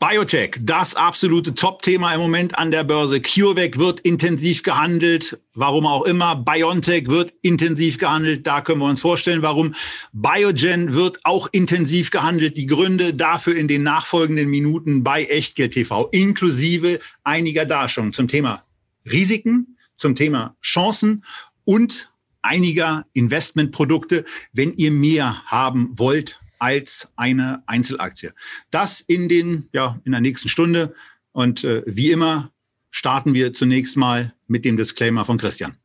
Biotech, das absolute Top-Thema im Moment an der Börse. CureVac wird intensiv gehandelt. Warum auch immer. BioNTech wird intensiv gehandelt. Da können wir uns vorstellen, warum. Biogen wird auch intensiv gehandelt. Die Gründe dafür in den nachfolgenden Minuten bei Echtgeld TV, inklusive einiger Darstellungen zum Thema Risiken, zum Thema Chancen und einiger Investmentprodukte. Wenn ihr mehr haben wollt, als eine Einzelaktie. Das in den, ja, in der nächsten Stunde. Und äh, wie immer starten wir zunächst mal mit dem Disclaimer von Christian.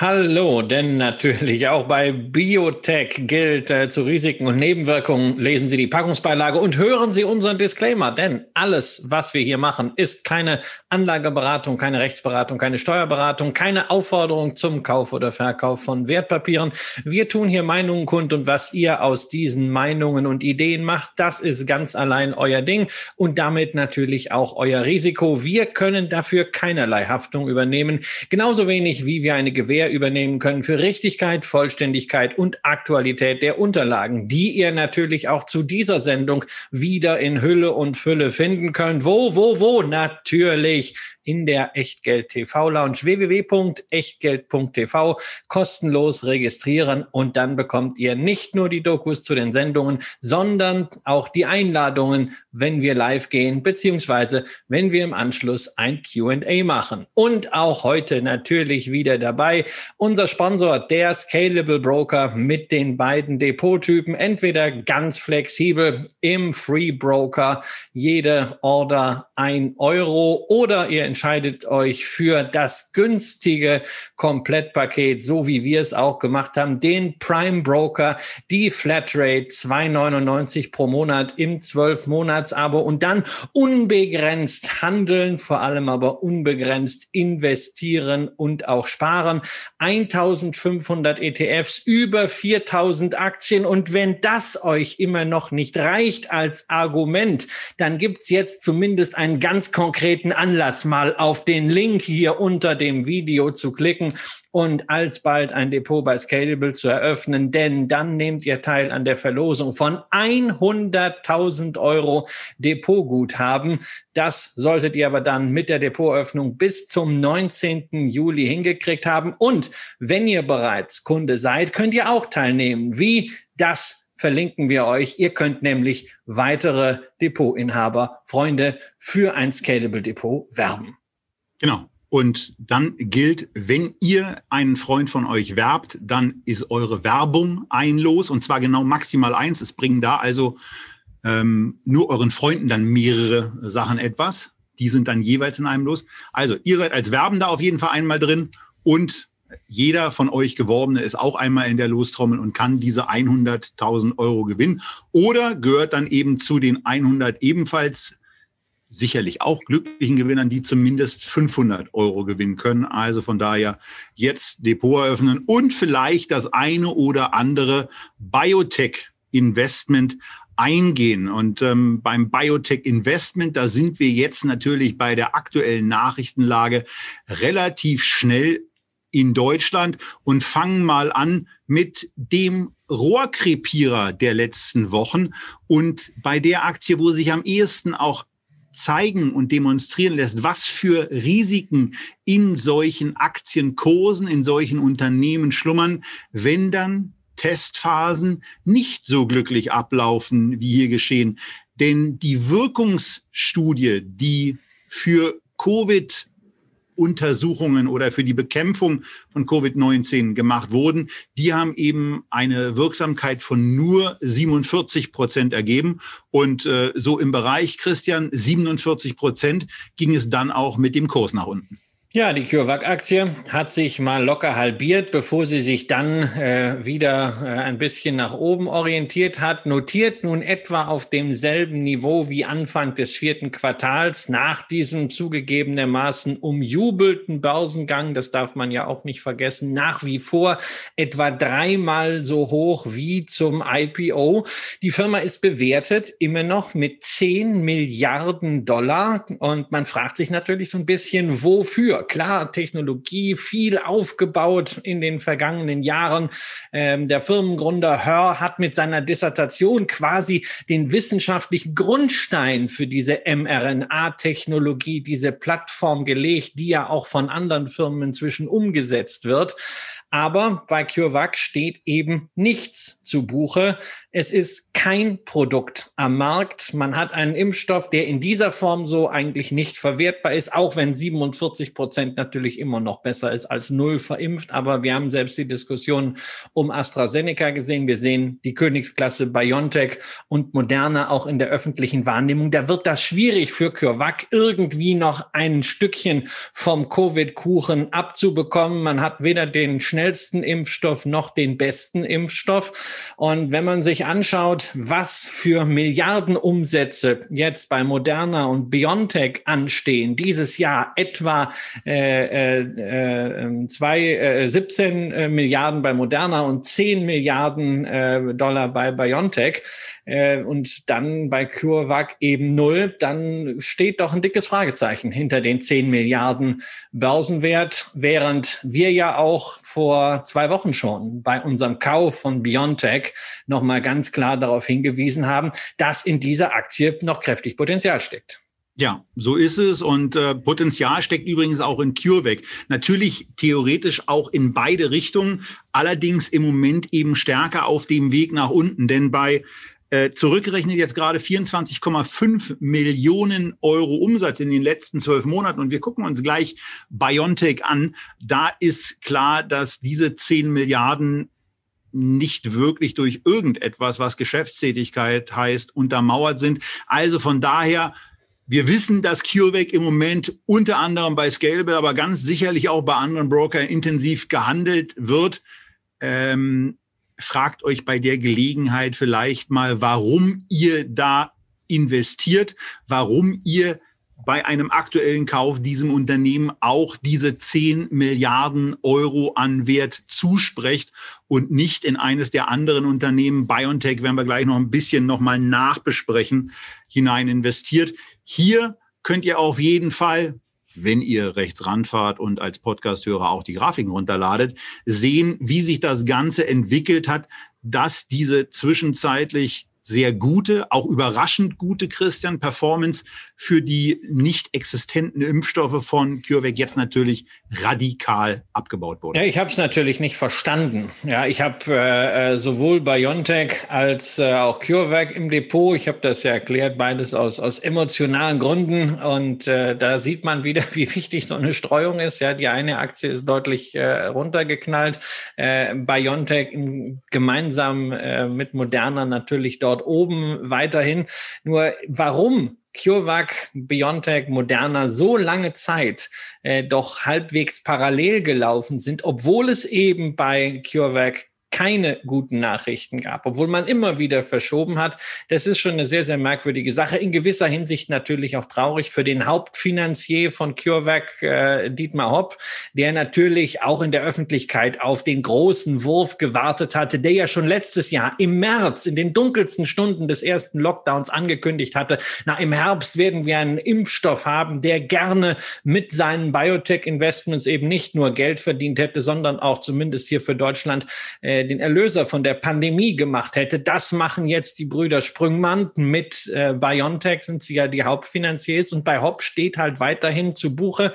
Hallo, denn natürlich auch bei Biotech gilt äh, zu Risiken und Nebenwirkungen lesen Sie die Packungsbeilage und hören Sie unseren Disclaimer, denn alles, was wir hier machen, ist keine Anlageberatung, keine Rechtsberatung, keine Steuerberatung, keine Aufforderung zum Kauf oder Verkauf von Wertpapieren. Wir tun hier Meinungen kund und was ihr aus diesen Meinungen und Ideen macht, das ist ganz allein euer Ding und damit natürlich auch euer Risiko. Wir können dafür keinerlei Haftung übernehmen, genauso wenig wie wir eine Gewähr Gewähr übernehmen können für Richtigkeit, Vollständigkeit und Aktualität der Unterlagen, die ihr natürlich auch zu dieser Sendung wieder in Hülle und Fülle finden könnt. Wo, wo, wo? Natürlich in der Echtgeld TV Lounge www.echtgeld.tv kostenlos registrieren und dann bekommt ihr nicht nur die Dokus zu den Sendungen, sondern auch die Einladungen, wenn wir live gehen, beziehungsweise wenn wir im Anschluss ein Q&A machen. Und auch heute natürlich wieder dabei unser Sponsor, der Scalable Broker mit den beiden Depottypen, entweder ganz flexibel im Free Broker, jede Order ein Euro oder ihr entscheidet euch für das günstige Komplettpaket, so wie wir es auch gemacht haben, den Prime Broker, die Flatrate 2,99 pro Monat im 12-Monats-Abo und dann unbegrenzt handeln, vor allem aber unbegrenzt investieren und auch sparen. 1500 ETFs, über 4000 Aktien. Und wenn das euch immer noch nicht reicht als Argument, dann gibt's jetzt zumindest einen ganz konkreten Anlass, mal auf den Link hier unter dem Video zu klicken und alsbald ein Depot bei Scalable zu eröffnen, denn dann nehmt ihr teil an der Verlosung von 100.000 Euro Depotguthaben. Das solltet ihr aber dann mit der Depotöffnung bis zum 19. Juli hingekriegt haben. Und wenn ihr bereits Kunde seid, könnt ihr auch teilnehmen. Wie das verlinken wir euch. Ihr könnt nämlich weitere Depotinhaber, Freunde für ein Scalable Depot werben. Genau. Und dann gilt, wenn ihr einen Freund von euch werbt, dann ist eure Werbung ein Los und zwar genau maximal eins. Es bringen da also ähm, nur euren Freunden dann mehrere Sachen etwas. Die sind dann jeweils in einem Los. Also ihr seid als Werbender auf jeden Fall einmal drin und jeder von euch Geworbene ist auch einmal in der Lostrommel und kann diese 100.000 Euro gewinnen oder gehört dann eben zu den 100 ebenfalls sicherlich auch glücklichen Gewinnern, die zumindest 500 Euro gewinnen können. Also von daher jetzt Depot eröffnen und vielleicht das eine oder andere Biotech-Investment eingehen. Und ähm, beim Biotech-Investment, da sind wir jetzt natürlich bei der aktuellen Nachrichtenlage relativ schnell in Deutschland und fangen mal an mit dem Rohrkrepierer der letzten Wochen und bei der Aktie, wo sich am ehesten auch zeigen und demonstrieren lässt, was für Risiken in solchen Aktienkursen, in solchen Unternehmen schlummern, wenn dann Testphasen nicht so glücklich ablaufen, wie hier geschehen. Denn die Wirkungsstudie, die für Covid Untersuchungen oder für die Bekämpfung von Covid-19 gemacht wurden, die haben eben eine Wirksamkeit von nur 47 Prozent ergeben. Und äh, so im Bereich, Christian, 47 Prozent ging es dann auch mit dem Kurs nach unten. Ja, die CureVac-Aktie hat sich mal locker halbiert, bevor sie sich dann äh, wieder äh, ein bisschen nach oben orientiert hat. Notiert nun etwa auf demselben Niveau wie Anfang des vierten Quartals nach diesem zugegebenermaßen umjubelten Börsengang. Das darf man ja auch nicht vergessen. Nach wie vor etwa dreimal so hoch wie zum IPO. Die Firma ist bewertet immer noch mit 10 Milliarden Dollar. Und man fragt sich natürlich so ein bisschen, wofür? Klar, Technologie, viel aufgebaut in den vergangenen Jahren. Ähm, der Firmengründer Hör hat mit seiner Dissertation quasi den wissenschaftlichen Grundstein für diese mRNA-Technologie, diese Plattform gelegt, die ja auch von anderen Firmen inzwischen umgesetzt wird. Aber bei CureVac steht eben nichts zu Buche. Es ist kein Produkt am Markt. Man hat einen Impfstoff, der in dieser Form so eigentlich nicht verwertbar ist, auch wenn 47 Prozent natürlich immer noch besser ist als null verimpft. Aber wir haben selbst die Diskussion um AstraZeneca gesehen. Wir sehen die Königsklasse BioNTech und Moderna auch in der öffentlichen Wahrnehmung. Da wird das schwierig für CureVac irgendwie noch ein Stückchen vom Covid-Kuchen abzubekommen. Man hat weder den schnellsten Impfstoff noch den besten Impfstoff. Und wenn man sich anschaut, was für Milliardenumsätze jetzt bei Moderna und BioNTech anstehen, dieses Jahr etwa äh, äh, zwei, äh, 17 äh, Milliarden bei Moderna und 10 Milliarden äh, Dollar bei BioNTech. Äh, und dann bei CureVac eben null, dann steht doch ein dickes Fragezeichen hinter den 10 Milliarden Börsenwert, während wir ja auch vor zwei Wochen schon bei unserem Kauf von Biontech nochmal ganz klar darauf hingewiesen haben, dass in dieser Aktie noch kräftig Potenzial steckt. Ja, so ist es. Und äh, Potenzial steckt übrigens auch in CureVac. Natürlich theoretisch auch in beide Richtungen, allerdings im Moment eben stärker auf dem Weg nach unten. Denn bei äh, zurückgerechnet jetzt gerade 24,5 Millionen Euro Umsatz in den letzten zwölf Monaten. Und wir gucken uns gleich Biontech an. Da ist klar, dass diese 10 Milliarden nicht wirklich durch irgendetwas, was Geschäftstätigkeit heißt, untermauert sind. Also von daher wir wissen, dass CureVac im Moment unter anderem bei Scalable, aber ganz sicherlich auch bei anderen Brokern intensiv gehandelt wird. Ähm, fragt euch bei der Gelegenheit vielleicht mal, warum ihr da investiert, warum ihr bei einem aktuellen Kauf diesem Unternehmen auch diese 10 Milliarden Euro an Wert zusprecht und nicht in eines der anderen Unternehmen, BioNTech, werden wir gleich noch ein bisschen nochmal nachbesprechen, hinein investiert. Hier könnt ihr auf jeden Fall wenn ihr rechts ranfahrt und als Podcasthörer auch die Grafiken runterladet, sehen, wie sich das Ganze entwickelt hat, dass diese zwischenzeitlich sehr gute, auch überraschend gute Christian Performance für die nicht existenten Impfstoffe von CureVac jetzt natürlich radikal abgebaut wurde. Ja, ich habe es natürlich nicht verstanden. Ja, ich habe äh, äh, sowohl BioNTech als äh, auch CureVac im Depot. Ich habe das ja erklärt, beides aus aus emotionalen Gründen und äh, da sieht man wieder, wie wichtig so eine Streuung ist. Ja, die eine Aktie ist deutlich äh, runtergeknallt. Äh, BioNTech gemeinsam äh, mit Moderna natürlich dort dort oben weiterhin. Nur warum CureVac, BioNTech, Moderna so lange Zeit äh, doch halbwegs parallel gelaufen sind, obwohl es eben bei CureVac keine guten Nachrichten gab, obwohl man immer wieder verschoben hat. Das ist schon eine sehr, sehr merkwürdige Sache. In gewisser Hinsicht natürlich auch traurig für den Hauptfinanzier von CureVac, äh, Dietmar Hopp, der natürlich auch in der Öffentlichkeit auf den großen Wurf gewartet hatte, der ja schon letztes Jahr im März, in den dunkelsten Stunden des ersten Lockdowns angekündigt hatte, na, im Herbst werden wir einen Impfstoff haben, der gerne mit seinen Biotech-Investments eben nicht nur Geld verdient hätte, sondern auch zumindest hier für Deutschland äh, den Erlöser von der Pandemie gemacht hätte. Das machen jetzt die Brüder Sprüngmann mit äh, BioNTech sind sie ja die Hauptfinanziers und bei Hopp steht halt weiterhin zu Buche.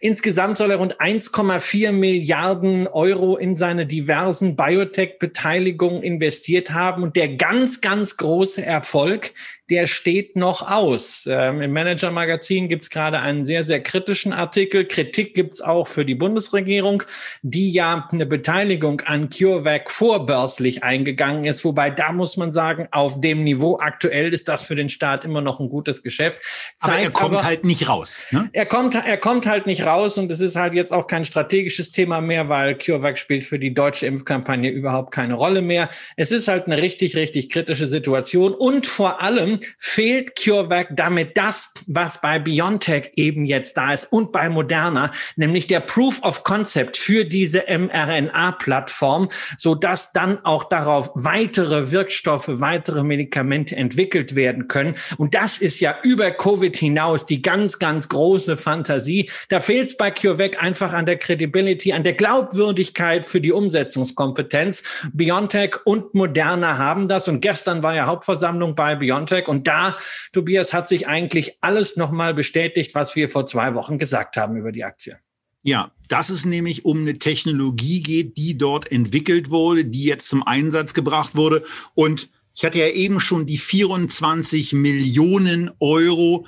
Insgesamt soll er rund 1,4 Milliarden Euro in seine diversen Biotech-Beteiligungen investiert haben und der ganz, ganz große Erfolg, der steht noch aus. Ähm, Im Manager-Magazin gibt es gerade einen sehr, sehr kritischen Artikel. Kritik gibt es auch für die Bundesregierung, die ja eine Beteiligung an CureVac vorbörslich eingegangen ist. Wobei da muss man sagen, auf dem Niveau aktuell ist das für den Staat immer noch ein gutes Geschäft. Zeigt aber er kommt aber, halt nicht raus. Ne? Er, kommt, er kommt halt nicht raus und es ist halt jetzt auch kein strategisches Thema mehr, weil CureVac spielt für die deutsche Impfkampagne überhaupt keine Rolle mehr. Es ist halt eine richtig, richtig kritische Situation und vor allem fehlt CureVac damit das, was bei BioNTech eben jetzt da ist und bei Moderna, nämlich der Proof of Concept für diese mRNA-Plattform, so dann auch darauf weitere Wirkstoffe, weitere Medikamente entwickelt werden können. Und das ist ja über Covid hinaus die ganz, ganz große Fantasie. Da fehlt es bei CureVac einfach an der Credibility, an der Glaubwürdigkeit für die Umsetzungskompetenz. BioNTech und Moderna haben das. Und gestern war ja Hauptversammlung bei BioNTech. Und da, Tobias, hat sich eigentlich alles nochmal bestätigt, was wir vor zwei Wochen gesagt haben über die Aktie. Ja, dass es nämlich um eine Technologie geht, die dort entwickelt wurde, die jetzt zum Einsatz gebracht wurde. Und ich hatte ja eben schon die 24 Millionen Euro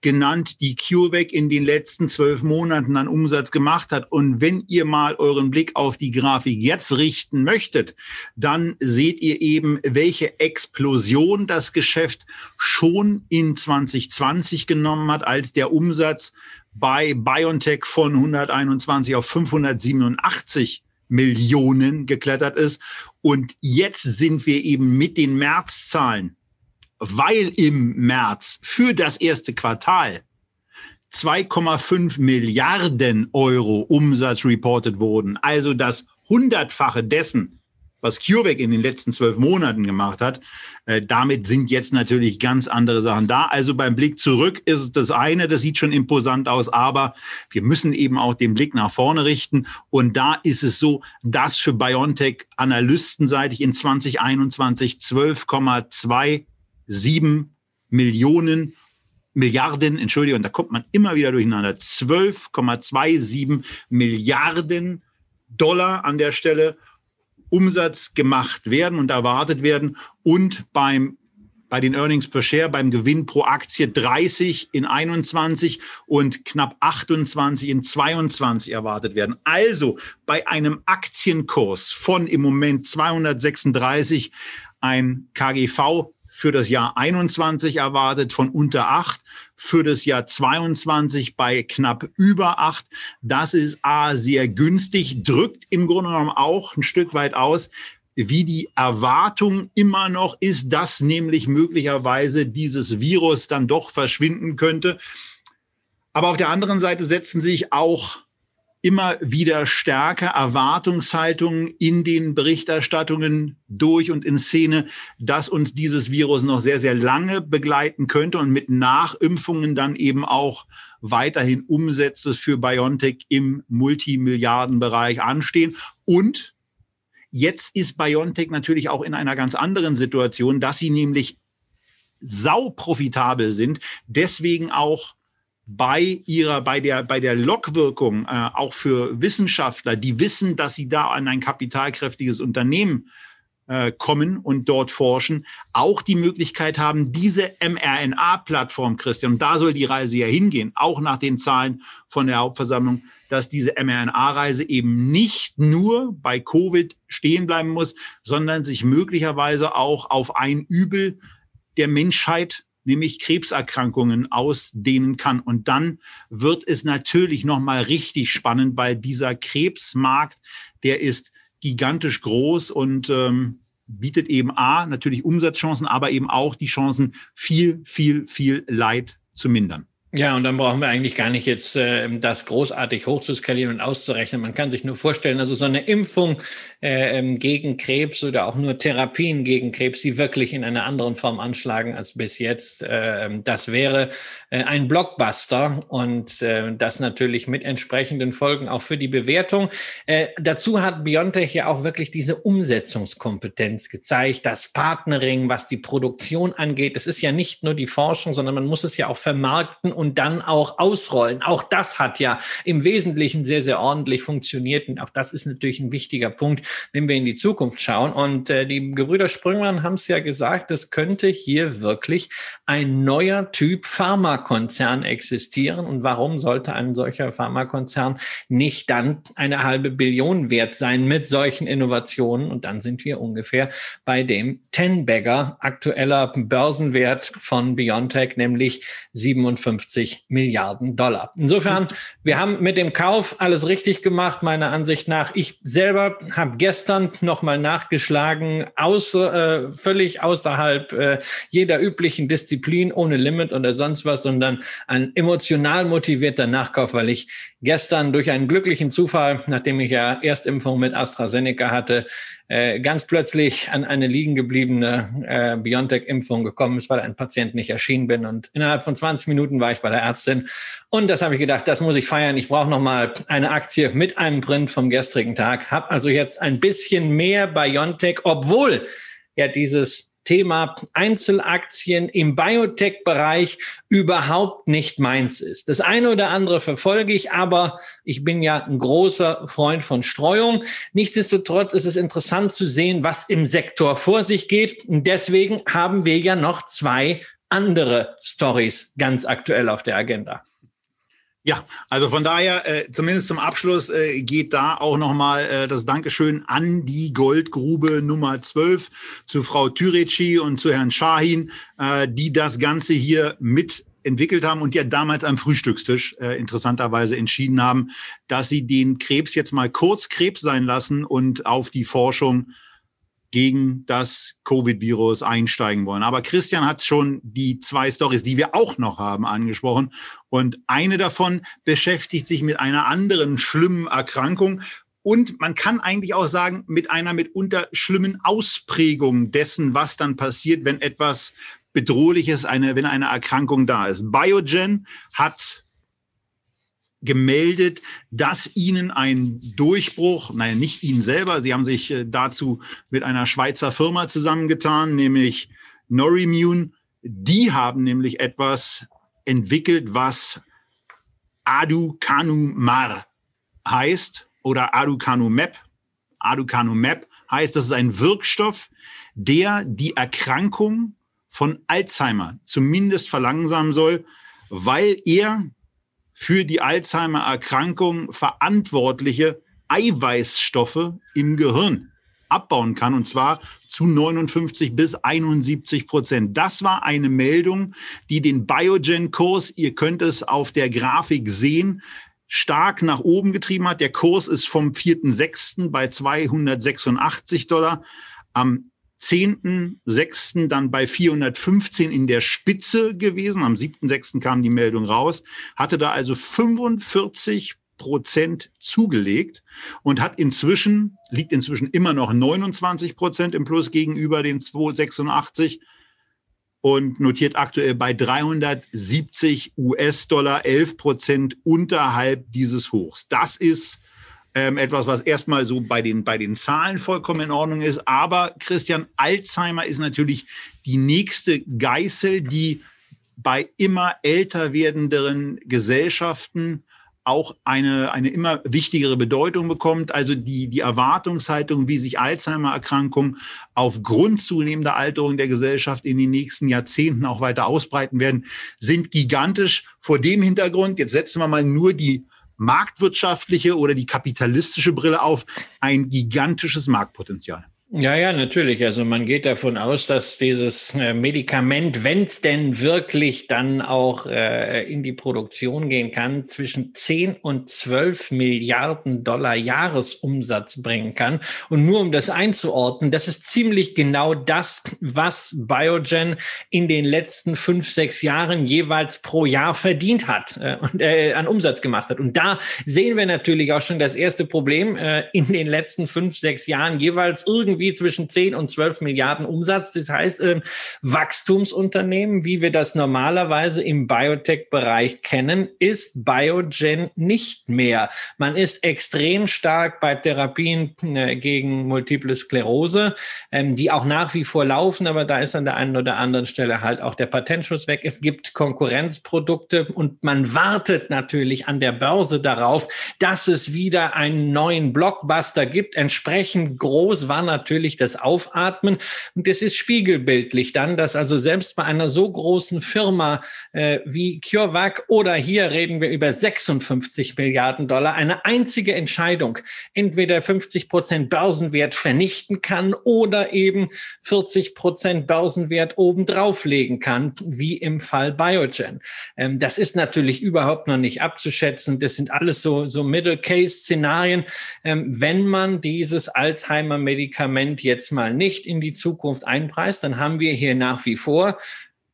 genannt, die CureVac in den letzten zwölf Monaten an Umsatz gemacht hat. Und wenn ihr mal euren Blick auf die Grafik jetzt richten möchtet, dann seht ihr eben, welche Explosion das Geschäft schon in 2020 genommen hat, als der Umsatz bei BioNTech von 121 auf 587 Millionen geklettert ist. Und jetzt sind wir eben mit den Märzzahlen weil im März für das erste Quartal 2,5 Milliarden Euro Umsatz reported wurden, also das Hundertfache dessen, was CureVac in den letzten zwölf Monaten gemacht hat. Äh, damit sind jetzt natürlich ganz andere Sachen da. Also beim Blick zurück ist es das eine, das sieht schon imposant aus, aber wir müssen eben auch den Blick nach vorne richten. Und da ist es so, dass für BioNTech analystenseitig in 2021 12,2 sieben Millionen Milliarden, Entschuldigung, da kommt man immer wieder durcheinander, 12,27 Milliarden Dollar an der Stelle Umsatz gemacht werden und erwartet werden und beim bei den Earnings per Share beim Gewinn pro Aktie 30 in 21 und knapp 28 in 22 erwartet werden. Also bei einem Aktienkurs von im Moment 236 ein KGV für das Jahr 21 erwartet von unter acht, für das Jahr 22 bei knapp über acht. Das ist A, sehr günstig, drückt im Grunde genommen auch ein Stück weit aus, wie die Erwartung immer noch ist, dass nämlich möglicherweise dieses Virus dann doch verschwinden könnte. Aber auf der anderen Seite setzen sich auch immer wieder stärker Erwartungshaltungen in den Berichterstattungen durch und in Szene, dass uns dieses Virus noch sehr, sehr lange begleiten könnte und mit Nachimpfungen dann eben auch weiterhin Umsätze für BioNTech im Multimilliardenbereich anstehen. Und jetzt ist BioNTech natürlich auch in einer ganz anderen Situation, dass sie nämlich sau profitabel sind, deswegen auch bei ihrer, bei der, bei der Lockwirkung, äh, auch für Wissenschaftler, die wissen, dass sie da an ein kapitalkräftiges Unternehmen äh, kommen und dort forschen, auch die Möglichkeit haben, diese mRNA-Plattform, Christian, und da soll die Reise ja hingehen, auch nach den Zahlen von der Hauptversammlung, dass diese mRNA-Reise eben nicht nur bei Covid stehen bleiben muss, sondern sich möglicherweise auch auf ein Übel der Menschheit nämlich Krebserkrankungen ausdehnen kann. Und dann wird es natürlich nochmal richtig spannend, weil dieser Krebsmarkt, der ist gigantisch groß und ähm, bietet eben A, natürlich Umsatzchancen, aber eben auch die Chancen, viel, viel, viel Leid zu mindern. Ja, und dann brauchen wir eigentlich gar nicht jetzt äh, das großartig hochzuskalieren und auszurechnen. Man kann sich nur vorstellen, also so eine Impfung äh, ähm, gegen Krebs oder auch nur Therapien gegen Krebs, die wirklich in einer anderen Form anschlagen als bis jetzt, äh, ähm, das wäre äh, ein Blockbuster und äh, das natürlich mit entsprechenden Folgen auch für die Bewertung. Äh, dazu hat Biontech ja auch wirklich diese Umsetzungskompetenz gezeigt, das Partnering, was die Produktion angeht. Es ist ja nicht nur die Forschung, sondern man muss es ja auch vermarkten und dann auch ausrollen. Auch das hat ja im Wesentlichen sehr, sehr ordentlich funktioniert. Und auch das ist natürlich ein wichtiger Punkt, wenn wir in die Zukunft schauen. Und äh, die Gebrüder Sprüngmann haben es ja gesagt, es könnte hier wirklich ein neuer Typ Pharmakonzern existieren. Und warum sollte ein solcher Pharmakonzern nicht dann eine halbe Billion wert sein mit solchen Innovationen? Und dann sind wir ungefähr bei dem Ten-Bagger aktueller Börsenwert von BioNTech, nämlich 57 Milliarden Dollar. Insofern, wir haben mit dem Kauf alles richtig gemacht, meiner Ansicht nach. Ich selber habe gestern nochmal nachgeschlagen, außer, äh, völlig außerhalb äh, jeder üblichen Disziplin, ohne Limit oder sonst was, sondern ein emotional motivierter Nachkauf, weil ich gestern durch einen glücklichen Zufall, nachdem ich ja Erstimpfung mit AstraZeneca hatte, äh, ganz plötzlich an eine liegen gebliebene äh, BioNTech-Impfung gekommen ist, weil ein Patient nicht erschienen bin. Und innerhalb von 20 Minuten war ich bei der Ärztin. Und das habe ich gedacht, das muss ich feiern. Ich brauche noch mal eine Aktie mit einem Print vom gestrigen Tag. Habe also jetzt ein bisschen mehr BioNTech, obwohl ja dieses Thema Einzelaktien im Biotech-Bereich überhaupt nicht meins ist. Das eine oder andere verfolge ich, aber ich bin ja ein großer Freund von Streuung. Nichtsdestotrotz ist es interessant zu sehen, was im Sektor vor sich geht. Und deswegen haben wir ja noch zwei andere Stories ganz aktuell auf der Agenda. Ja, also von daher, äh, zumindest zum Abschluss äh, geht da auch nochmal äh, das Dankeschön an die Goldgrube Nummer 12 zu Frau Türeci und zu Herrn Shahin, äh, die das Ganze hier mit entwickelt haben und ja damals am Frühstückstisch äh, interessanterweise entschieden haben, dass sie den Krebs jetzt mal kurz Krebs sein lassen und auf die Forschung gegen das Covid-Virus einsteigen wollen. Aber Christian hat schon die zwei Stories, die wir auch noch haben, angesprochen. Und eine davon beschäftigt sich mit einer anderen schlimmen Erkrankung. Und man kann eigentlich auch sagen, mit einer mitunter schlimmen Ausprägung dessen, was dann passiert, wenn etwas Bedrohliches, eine, wenn eine Erkrankung da ist. Biogen hat gemeldet, dass ihnen ein Durchbruch, nein, nicht ihnen selber, sie haben sich äh, dazu mit einer Schweizer Firma zusammengetan, nämlich Norimune. Die haben nämlich etwas entwickelt, was Aducanumab heißt oder Aducanumab. Aducanumab heißt, das ist ein Wirkstoff, der die Erkrankung von Alzheimer zumindest verlangsamen soll, weil er für die Alzheimer-Erkrankung verantwortliche Eiweißstoffe im Gehirn abbauen kann, und zwar zu 59 bis 71 Prozent. Das war eine Meldung, die den Biogen-Kurs, ihr könnt es auf der Grafik sehen, stark nach oben getrieben hat. Der Kurs ist vom 4.6. bei 286 Dollar. Am 10.6. dann bei 415 in der Spitze gewesen. Am 7.6. kam die Meldung raus, hatte da also 45 Prozent zugelegt und hat inzwischen, liegt inzwischen immer noch 29 Prozent im Plus gegenüber den 286 und notiert aktuell bei 370 US-Dollar 11 Prozent unterhalb dieses Hochs. Das ist ähm, etwas, was erstmal so bei den, bei den Zahlen vollkommen in Ordnung ist. Aber Christian, Alzheimer ist natürlich die nächste Geißel, die bei immer älter werdenden Gesellschaften auch eine, eine immer wichtigere Bedeutung bekommt. Also die, die Erwartungshaltung, wie sich Alzheimer-Erkrankungen aufgrund zunehmender Alterung der Gesellschaft in den nächsten Jahrzehnten auch weiter ausbreiten werden, sind gigantisch. Vor dem Hintergrund, jetzt setzen wir mal nur die marktwirtschaftliche oder die kapitalistische Brille auf, ein gigantisches Marktpotenzial. Ja, ja, natürlich. Also man geht davon aus, dass dieses äh, Medikament, wenn es denn wirklich dann auch äh, in die Produktion gehen kann, zwischen 10 und 12 Milliarden Dollar Jahresumsatz bringen kann. Und nur um das einzuordnen, das ist ziemlich genau das, was Biogen in den letzten fünf, sechs Jahren jeweils pro Jahr verdient hat äh, und äh, an Umsatz gemacht hat. Und da sehen wir natürlich auch schon das erste Problem äh, in den letzten fünf, sechs Jahren jeweils irgendwie irgendwie zwischen 10 und 12 Milliarden Umsatz. Das heißt, äh, Wachstumsunternehmen, wie wir das normalerweise im Biotech-Bereich kennen, ist Biogen nicht mehr. Man ist extrem stark bei Therapien äh, gegen Multiple Sklerose, ähm, die auch nach wie vor laufen, aber da ist an der einen oder anderen Stelle halt auch der Patentschutz weg. Es gibt Konkurrenzprodukte und man wartet natürlich an der Börse darauf, dass es wieder einen neuen Blockbuster gibt. Entsprechend groß war natürlich das Aufatmen und es ist spiegelbildlich dann, dass also selbst bei einer so großen Firma äh, wie CureVac oder hier reden wir über 56 Milliarden Dollar, eine einzige Entscheidung, entweder 50 Prozent Börsenwert vernichten kann oder eben 40 Prozent Börsenwert obendrauf legen kann, wie im Fall Biogen. Ähm, das ist natürlich überhaupt noch nicht abzuschätzen. Das sind alles so, so Middle-Case-Szenarien. Ähm, wenn man dieses Alzheimer-Medikament jetzt mal nicht in die Zukunft einpreist, dann haben wir hier nach wie vor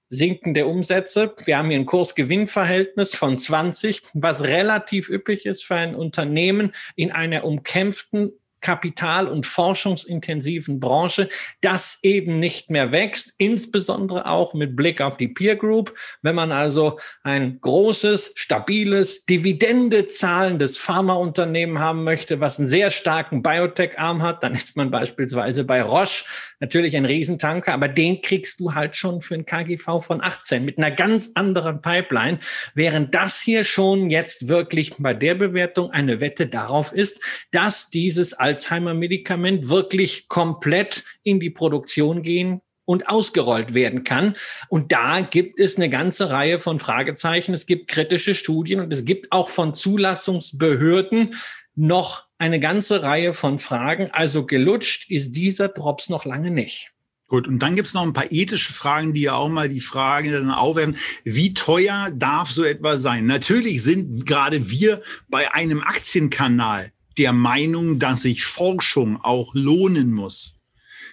sinkende Umsätze. Wir haben hier ein Kurs-Gewinn-Verhältnis von 20, was relativ üppig ist für ein Unternehmen in einer umkämpften kapital- und forschungsintensiven Branche, das eben nicht mehr wächst, insbesondere auch mit Blick auf die Peer Group. Wenn man also ein großes, stabiles, Dividende zahlendes Pharmaunternehmen haben möchte, was einen sehr starken Biotech-Arm hat, dann ist man beispielsweise bei Roche natürlich ein Riesentanker, aber den kriegst du halt schon für ein KGV von 18 mit einer ganz anderen Pipeline, während das hier schon jetzt wirklich bei der Bewertung eine Wette darauf ist, dass dieses Alzheimer-Medikament wirklich komplett in die Produktion gehen und ausgerollt werden kann. Und da gibt es eine ganze Reihe von Fragezeichen. Es gibt kritische Studien und es gibt auch von Zulassungsbehörden noch eine ganze Reihe von Fragen. Also gelutscht ist dieser Drops noch lange nicht. Gut, und dann gibt es noch ein paar ethische Fragen, die ja auch mal die Frage dann aufwerfen, wie teuer darf so etwas sein? Natürlich sind gerade wir bei einem Aktienkanal der Meinung, dass sich Forschung auch lohnen muss.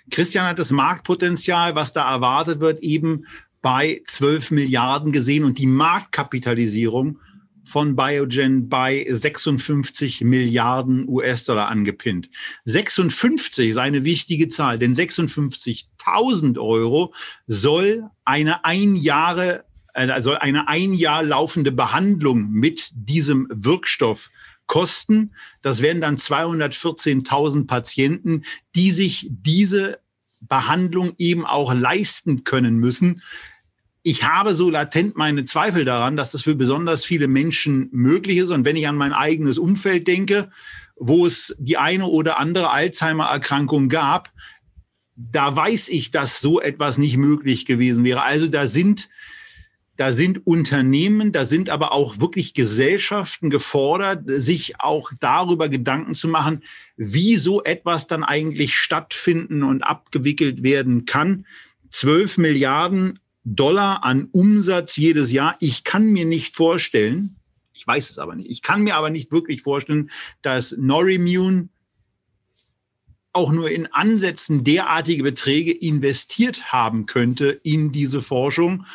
Christian hat das Marktpotenzial, was da erwartet wird, eben bei 12 Milliarden gesehen und die Marktkapitalisierung von Biogen bei 56 Milliarden US-Dollar angepinnt. 56 ist eine wichtige Zahl, denn 56.000 Euro soll eine ein Jahre, also eine ein Jahr laufende Behandlung mit diesem Wirkstoff kosten. Das wären dann 214.000 Patienten, die sich diese Behandlung eben auch leisten können müssen. Ich habe so latent meine Zweifel daran, dass das für besonders viele Menschen möglich ist. Und wenn ich an mein eigenes Umfeld denke, wo es die eine oder andere Alzheimer-Erkrankung gab, da weiß ich, dass so etwas nicht möglich gewesen wäre. Also da sind da sind Unternehmen, da sind aber auch wirklich Gesellschaften gefordert, sich auch darüber Gedanken zu machen, wie so etwas dann eigentlich stattfinden und abgewickelt werden kann. 12 Milliarden Dollar an Umsatz jedes Jahr. Ich kann mir nicht vorstellen, ich weiß es aber nicht, ich kann mir aber nicht wirklich vorstellen, dass Norimmune auch nur in Ansätzen derartige Beträge investiert haben könnte in diese Forschung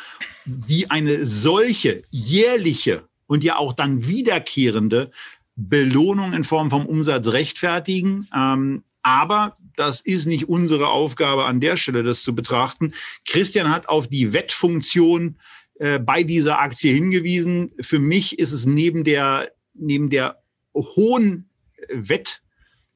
die eine solche jährliche und ja auch dann wiederkehrende Belohnung in Form vom Umsatz rechtfertigen. Ähm, aber das ist nicht unsere Aufgabe an der Stelle, das zu betrachten. Christian hat auf die Wettfunktion äh, bei dieser Aktie hingewiesen. Für mich ist es neben der, neben der hohen Wett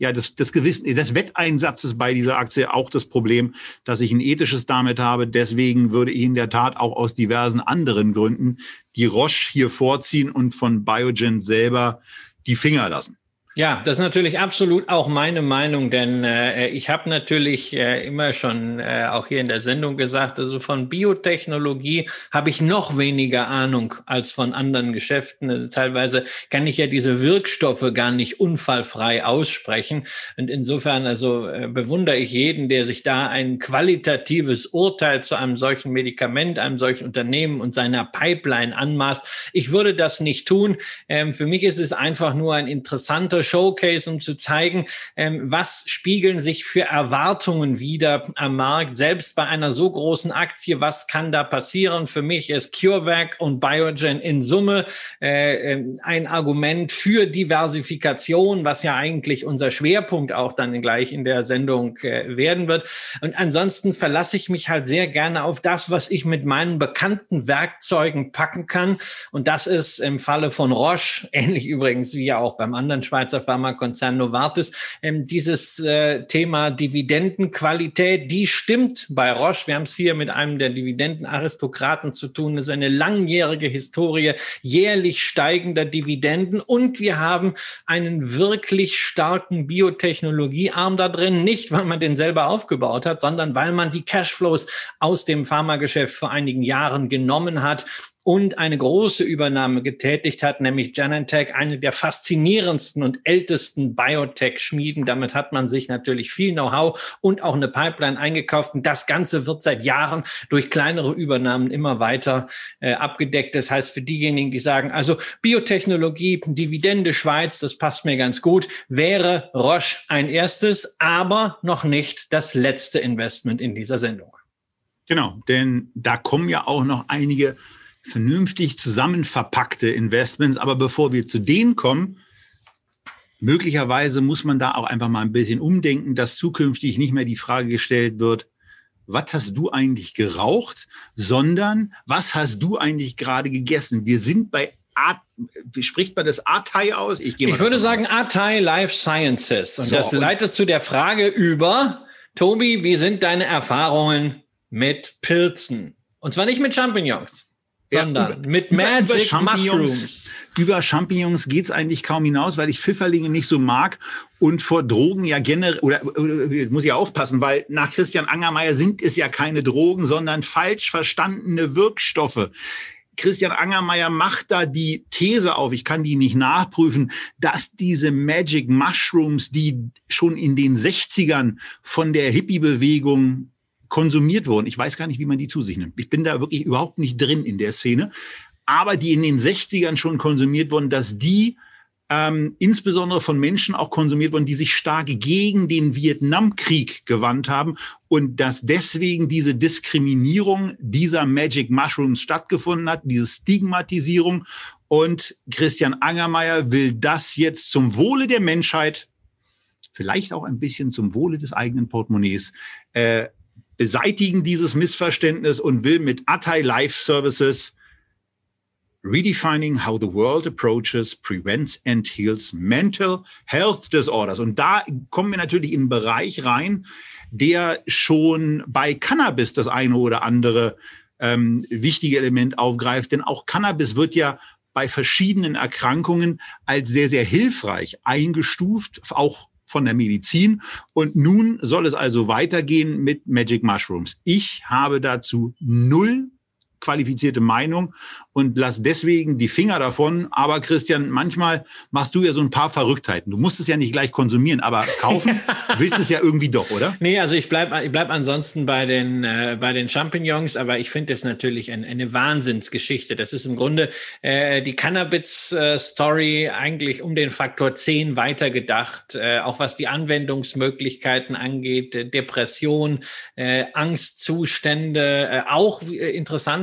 ja, des, des Gewissen, des Wetteinsatzes bei dieser Aktie auch das Problem, dass ich ein ethisches damit habe. Deswegen würde ich in der Tat auch aus diversen anderen Gründen die Roche hier vorziehen und von Biogen selber die Finger lassen. Ja, das ist natürlich absolut auch meine Meinung, denn äh, ich habe natürlich äh, immer schon äh, auch hier in der Sendung gesagt, also von Biotechnologie habe ich noch weniger Ahnung als von anderen Geschäften. Also teilweise kann ich ja diese Wirkstoffe gar nicht unfallfrei aussprechen. Und insofern also äh, bewundere ich jeden, der sich da ein qualitatives Urteil zu einem solchen Medikament, einem solchen Unternehmen und seiner Pipeline anmaßt. Ich würde das nicht tun. Ähm, für mich ist es einfach nur ein interessanter Showcase, um zu zeigen, ähm, was spiegeln sich für Erwartungen wieder am Markt, selbst bei einer so großen Aktie, was kann da passieren? Für mich ist CureVac und Biogen in Summe äh, ähm, ein Argument für Diversifikation, was ja eigentlich unser Schwerpunkt auch dann gleich in der Sendung äh, werden wird. Und ansonsten verlasse ich mich halt sehr gerne auf das, was ich mit meinen bekannten Werkzeugen packen kann. Und das ist im Falle von Roche, ähnlich übrigens wie ja auch beim anderen Schweizer Pharmakonzern Novartis, ähm, dieses äh, Thema Dividendenqualität, die stimmt bei Roche. Wir haben es hier mit einem der Dividendenaristokraten zu tun. Das ist eine langjährige Historie jährlich steigender Dividenden und wir haben einen wirklich starken Biotechnologiearm da drin. Nicht, weil man den selber aufgebaut hat, sondern weil man die Cashflows aus dem Pharmageschäft vor einigen Jahren genommen hat und eine große Übernahme getätigt hat, nämlich Genentech, eine der faszinierendsten und ältesten Biotech-Schmieden. Damit hat man sich natürlich viel Know-how und auch eine Pipeline eingekauft. Und das Ganze wird seit Jahren durch kleinere Übernahmen immer weiter äh, abgedeckt. Das heißt, für diejenigen, die sagen, also Biotechnologie, Dividende Schweiz, das passt mir ganz gut, wäre Roche ein erstes, aber noch nicht das letzte Investment in dieser Sendung. Genau, denn da kommen ja auch noch einige vernünftig zusammenverpackte Investments. Aber bevor wir zu denen kommen, möglicherweise muss man da auch einfach mal ein bisschen umdenken, dass zukünftig nicht mehr die Frage gestellt wird, was hast du eigentlich geraucht, sondern was hast du eigentlich gerade gegessen? Wir sind bei Art, wie spricht man das Artei aus? Ich, ich würde sagen Artei Life Sciences. Und so, das leitet zu der Frage über, Tobi, wie sind deine Erfahrungen mit Pilzen? Und zwar nicht mit Champignons sondern ja, über, mit Magic über Mushrooms. Über Champignons geht's eigentlich kaum hinaus, weil ich Pfifferlinge nicht so mag und vor Drogen ja generell, oder, oder muss ich aufpassen, weil nach Christian Angermeier sind es ja keine Drogen, sondern falsch verstandene Wirkstoffe. Christian Angermeier macht da die These auf, ich kann die nicht nachprüfen, dass diese Magic Mushrooms, die schon in den 60ern von der Hippie-Bewegung konsumiert wurden. Ich weiß gar nicht, wie man die zu sich nimmt. Ich bin da wirklich überhaupt nicht drin in der Szene. Aber die in den 60ern schon konsumiert wurden, dass die ähm, insbesondere von Menschen auch konsumiert wurden, die sich stark gegen den Vietnamkrieg gewandt haben und dass deswegen diese Diskriminierung dieser Magic Mushrooms stattgefunden hat, diese Stigmatisierung. Und Christian Angermeier will das jetzt zum Wohle der Menschheit, vielleicht auch ein bisschen zum Wohle des eigenen Portemonnaies, äh, beseitigen dieses Missverständnis und will mit Atai Life Services Redefining how the world approaches, prevents and heals mental health disorders. Und da kommen wir natürlich in einen Bereich rein, der schon bei Cannabis das eine oder andere ähm, wichtige Element aufgreift. Denn auch Cannabis wird ja bei verschiedenen Erkrankungen als sehr, sehr hilfreich eingestuft, auch von der Medizin. Und nun soll es also weitergehen mit Magic Mushrooms. Ich habe dazu null qualifizierte Meinung und lass deswegen die Finger davon. Aber Christian, manchmal machst du ja so ein paar Verrücktheiten. Du musst es ja nicht gleich konsumieren, aber kaufen willst es ja irgendwie doch, oder? Nee, also ich bleib, ich bleib ansonsten bei den, äh, bei den Champignons, aber ich finde es natürlich ein, eine Wahnsinnsgeschichte. Das ist im Grunde äh, die Cannabis-Story eigentlich um den Faktor 10 weitergedacht, äh, auch was die Anwendungsmöglichkeiten angeht, äh, Depression, äh, Angstzustände, äh, auch äh,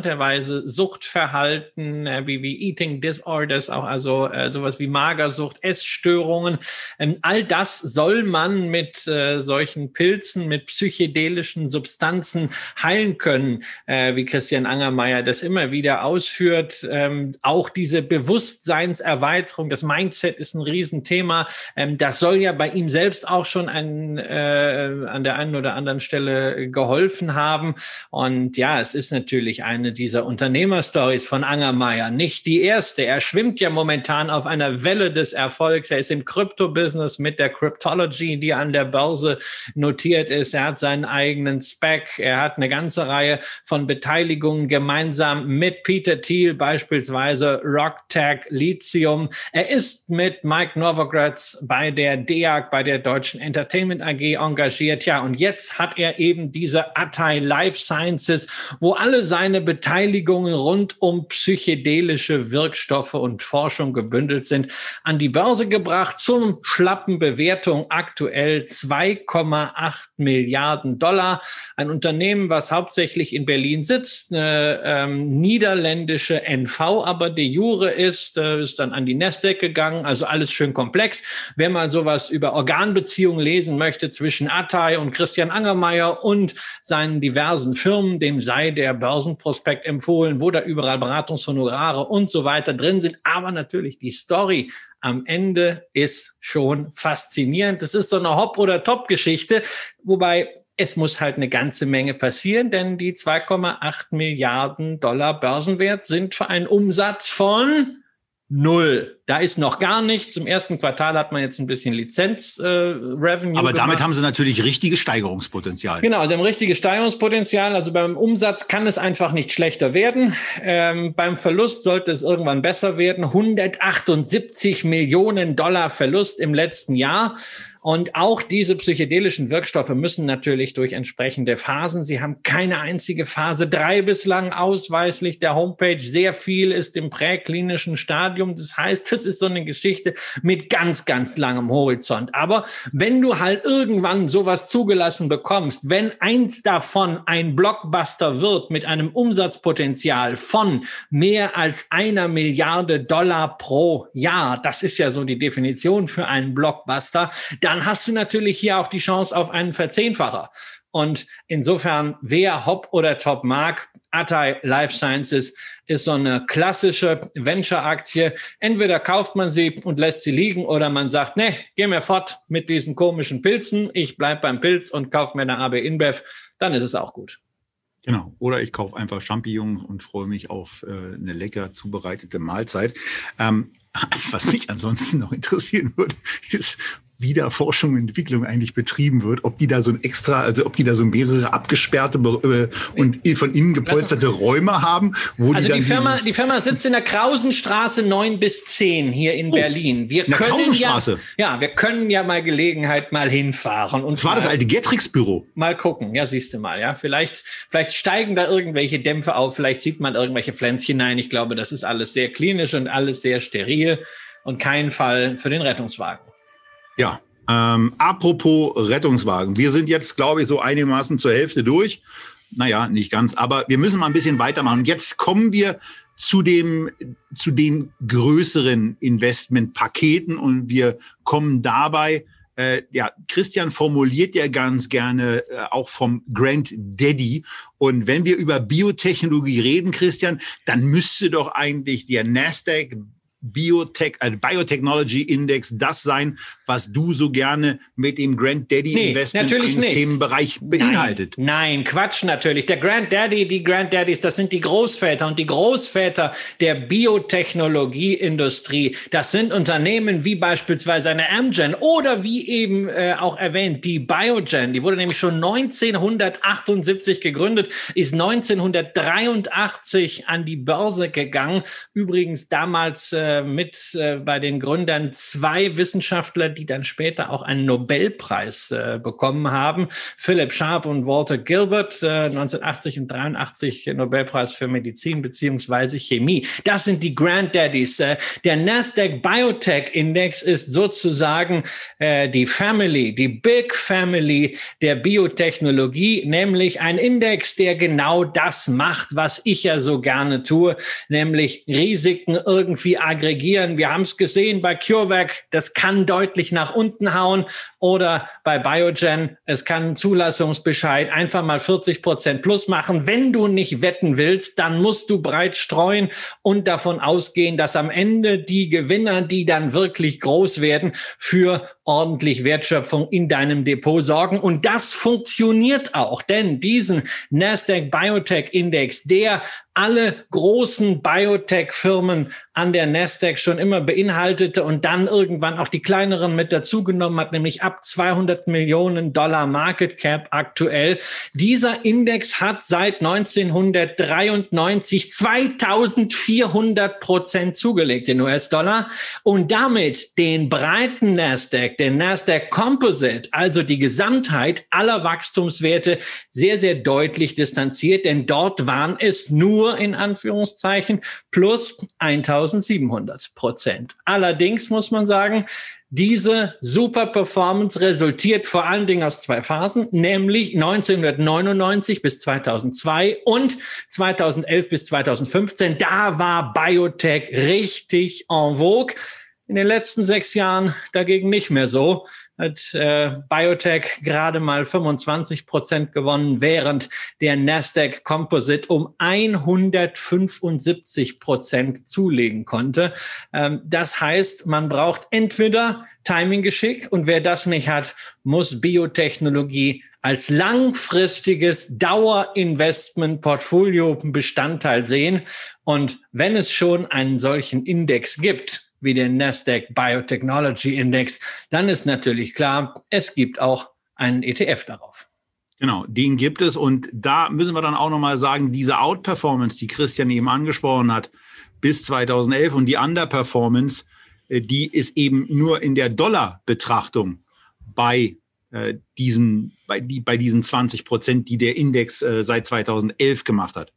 interessanterweise Suchtverhalten, äh, wie, wie Eating Disorders, auch also äh, sowas wie Magersucht, Essstörungen. Ähm, all das soll man mit äh, solchen Pilzen, mit psychedelischen Substanzen heilen können, äh, wie Christian Angermeier das immer wieder ausführt. Ähm, auch diese Bewusstseinserweiterung, das Mindset ist ein Riesenthema. Ähm, das soll ja bei ihm selbst auch schon ein, äh, an der einen oder anderen Stelle geholfen haben. Und ja, es ist natürlich eine dieser Unternehmerstories von Angermeier nicht die erste. Er schwimmt ja momentan auf einer Welle des Erfolgs. Er ist im Krypto-Business mit der Cryptology, die an der Börse notiert ist. Er hat seinen eigenen Spec. Er hat eine ganze Reihe von Beteiligungen gemeinsam mit Peter Thiel, beispielsweise RockTag Lithium. Er ist mit Mike Novogratz bei der DEAG, bei der Deutschen Entertainment AG engagiert. Ja, und jetzt hat er eben diese Atai Life Sciences, wo alle seine Beteiligungen Beteiligungen rund um psychedelische Wirkstoffe und Forschung gebündelt sind, an die Börse gebracht zum schlappen Bewertung aktuell 2,8 Milliarden Dollar. Ein Unternehmen, was hauptsächlich in Berlin sitzt, eine ähm, niederländische NV, aber de jure ist, äh, ist dann an die Nasdaq gegangen, also alles schön komplex. Wenn man sowas über Organbeziehungen lesen möchte zwischen Attai und Christian Angermeier und seinen diversen Firmen, dem sei der Börsenprospekt empfohlen, wo da überall Beratungshonorare und so weiter drin sind. Aber natürlich die Story am Ende ist schon faszinierend. Das ist so eine Hop- oder Top-Geschichte, wobei es muss halt eine ganze Menge passieren, denn die 2,8 Milliarden Dollar Börsenwert sind für einen Umsatz von Null. Da ist noch gar nichts. Im ersten Quartal hat man jetzt ein bisschen Lizenz-Revenue. Äh, Aber damit gemacht. haben sie natürlich richtiges Steigerungspotenzial. Genau, sie haben richtiges Steigerungspotenzial. Also beim Umsatz kann es einfach nicht schlechter werden. Ähm, beim Verlust sollte es irgendwann besser werden. 178 Millionen Dollar Verlust im letzten Jahr. Und auch diese psychedelischen Wirkstoffe müssen natürlich durch entsprechende Phasen. Sie haben keine einzige Phase drei bislang ausweislich der Homepage. Sehr viel ist im präklinischen Stadium. Das heißt, das ist so eine Geschichte mit ganz, ganz langem Horizont. Aber wenn du halt irgendwann sowas zugelassen bekommst, wenn eins davon ein Blockbuster wird mit einem Umsatzpotenzial von mehr als einer Milliarde Dollar pro Jahr, das ist ja so die Definition für einen Blockbuster, dann hast du natürlich hier auch die Chance auf einen Verzehnfacher. Und insofern, wer Hop oder Top mag, Atai Life Sciences ist so eine klassische Venture-Aktie. Entweder kauft man sie und lässt sie liegen oder man sagt, ne, geh mir fort mit diesen komischen Pilzen. Ich bleib beim Pilz und kaufe mir eine AB InBev. Dann ist es auch gut. Genau. Oder ich kaufe einfach Champignons und freue mich auf äh, eine lecker zubereitete Mahlzeit. Ähm, was mich ansonsten noch interessieren würde, ist, wie da Forschung und Entwicklung eigentlich betrieben wird, ob die da so ein extra, also ob die da so mehrere abgesperrte äh, und von innen gepolsterte Räume haben, wo also die dann die Firma, die Firma sitzt in der Krausenstraße 9 bis 10 hier in oh, Berlin. Wir können ja, ja, wir können ja mal Gelegenheit mal hinfahren und das war das alte Getrix Büro. Mal gucken, ja, siehst du mal, ja, vielleicht vielleicht steigen da irgendwelche Dämpfe auf, vielleicht sieht man irgendwelche Pflänzchen. Nein, ich glaube, das ist alles sehr klinisch und alles sehr steril und kein Fall für den Rettungswagen. Ja, ähm, apropos Rettungswagen. Wir sind jetzt, glaube ich, so einigermaßen zur Hälfte durch. Naja, nicht ganz, aber wir müssen mal ein bisschen weitermachen. Jetzt kommen wir zu dem, zu den größeren Investmentpaketen und wir kommen dabei äh, ja, Christian formuliert ja ganz gerne äh, auch vom Grand Daddy. Und wenn wir über Biotechnologie reden, Christian, dann müsste doch eigentlich der Nasdaq Biotech, äh, Biotechnology Index das sein, was du so gerne mit dem Grand Daddy nee, Investment nicht. Themenbereich beinhaltet. Nein, nein, Quatsch natürlich. Der Grand Daddy, die Grand Daddies, das sind die Großväter und die Großväter der Biotechnologieindustrie. Das sind Unternehmen wie beispielsweise eine Amgen oder wie eben äh, auch erwähnt die Biogen. Die wurde nämlich schon 1978 gegründet, ist 1983 an die Börse gegangen. Übrigens damals äh, äh, mit äh, bei den Gründern zwei Wissenschaftler, die dann später auch einen Nobelpreis äh, bekommen haben. Philip Sharp und Walter Gilbert, 1980 äh, und 83 Nobelpreis für Medizin beziehungsweise Chemie. Das sind die Granddaddies. Äh, der Nasdaq Biotech Index ist sozusagen die Family, die Big Family der Biotechnologie, nämlich ein Index, der genau das macht, was ich ja so gerne tue, nämlich Risiken irgendwie aggregieren. Wir haben es gesehen bei CureVac, das kann deutlich nach unten hauen oder bei Biogen, es kann einen Zulassungsbescheid einfach mal 40 Prozent plus machen. Wenn du nicht wetten willst, dann musst du breit streuen und davon ausgehen, dass am Ende die Gewinner, die dann wirklich groß werden, für ordentlich Wertschöpfung in deinem Depot sorgen. Und das funktioniert auch, denn diesen Nasdaq Biotech Index, der alle großen Biotech-Firmen an der Nasdaq schon immer beinhaltete und dann irgendwann auch die kleineren mit dazugenommen hat, nämlich ab 200 Millionen Dollar Market Cap aktuell. Dieser Index hat seit 1993 2400 Prozent zugelegt in US-Dollar und damit den breiten Nasdaq, den Nasdaq Composite, also die Gesamtheit aller Wachstumswerte sehr, sehr deutlich distanziert, denn dort waren es nur in Anführungszeichen plus 1700 Prozent. Allerdings muss man sagen, diese super Performance resultiert vor allen Dingen aus zwei Phasen, nämlich 1999 bis 2002 und 2011 bis 2015. Da war Biotech richtig en vogue. In den letzten sechs Jahren dagegen nicht mehr so hat äh, Biotech gerade mal 25 Prozent gewonnen, während der Nasdaq Composite um 175 Prozent zulegen konnte. Ähm, das heißt, man braucht entweder Timing-Geschick und wer das nicht hat, muss Biotechnologie als langfristiges Dauerinvestment-Portfolio Bestandteil sehen. Und wenn es schon einen solchen Index gibt, wie den Nasdaq Biotechnology Index, dann ist natürlich klar, es gibt auch einen ETF darauf. Genau, den gibt es. Und da müssen wir dann auch nochmal sagen, diese Outperformance, die Christian eben angesprochen hat, bis 2011 und die Underperformance, äh, die ist eben nur in der Dollar-Betrachtung bei äh, diesen, bei, die, bei diesen 20 Prozent, die der Index äh, seit 2011 gemacht hat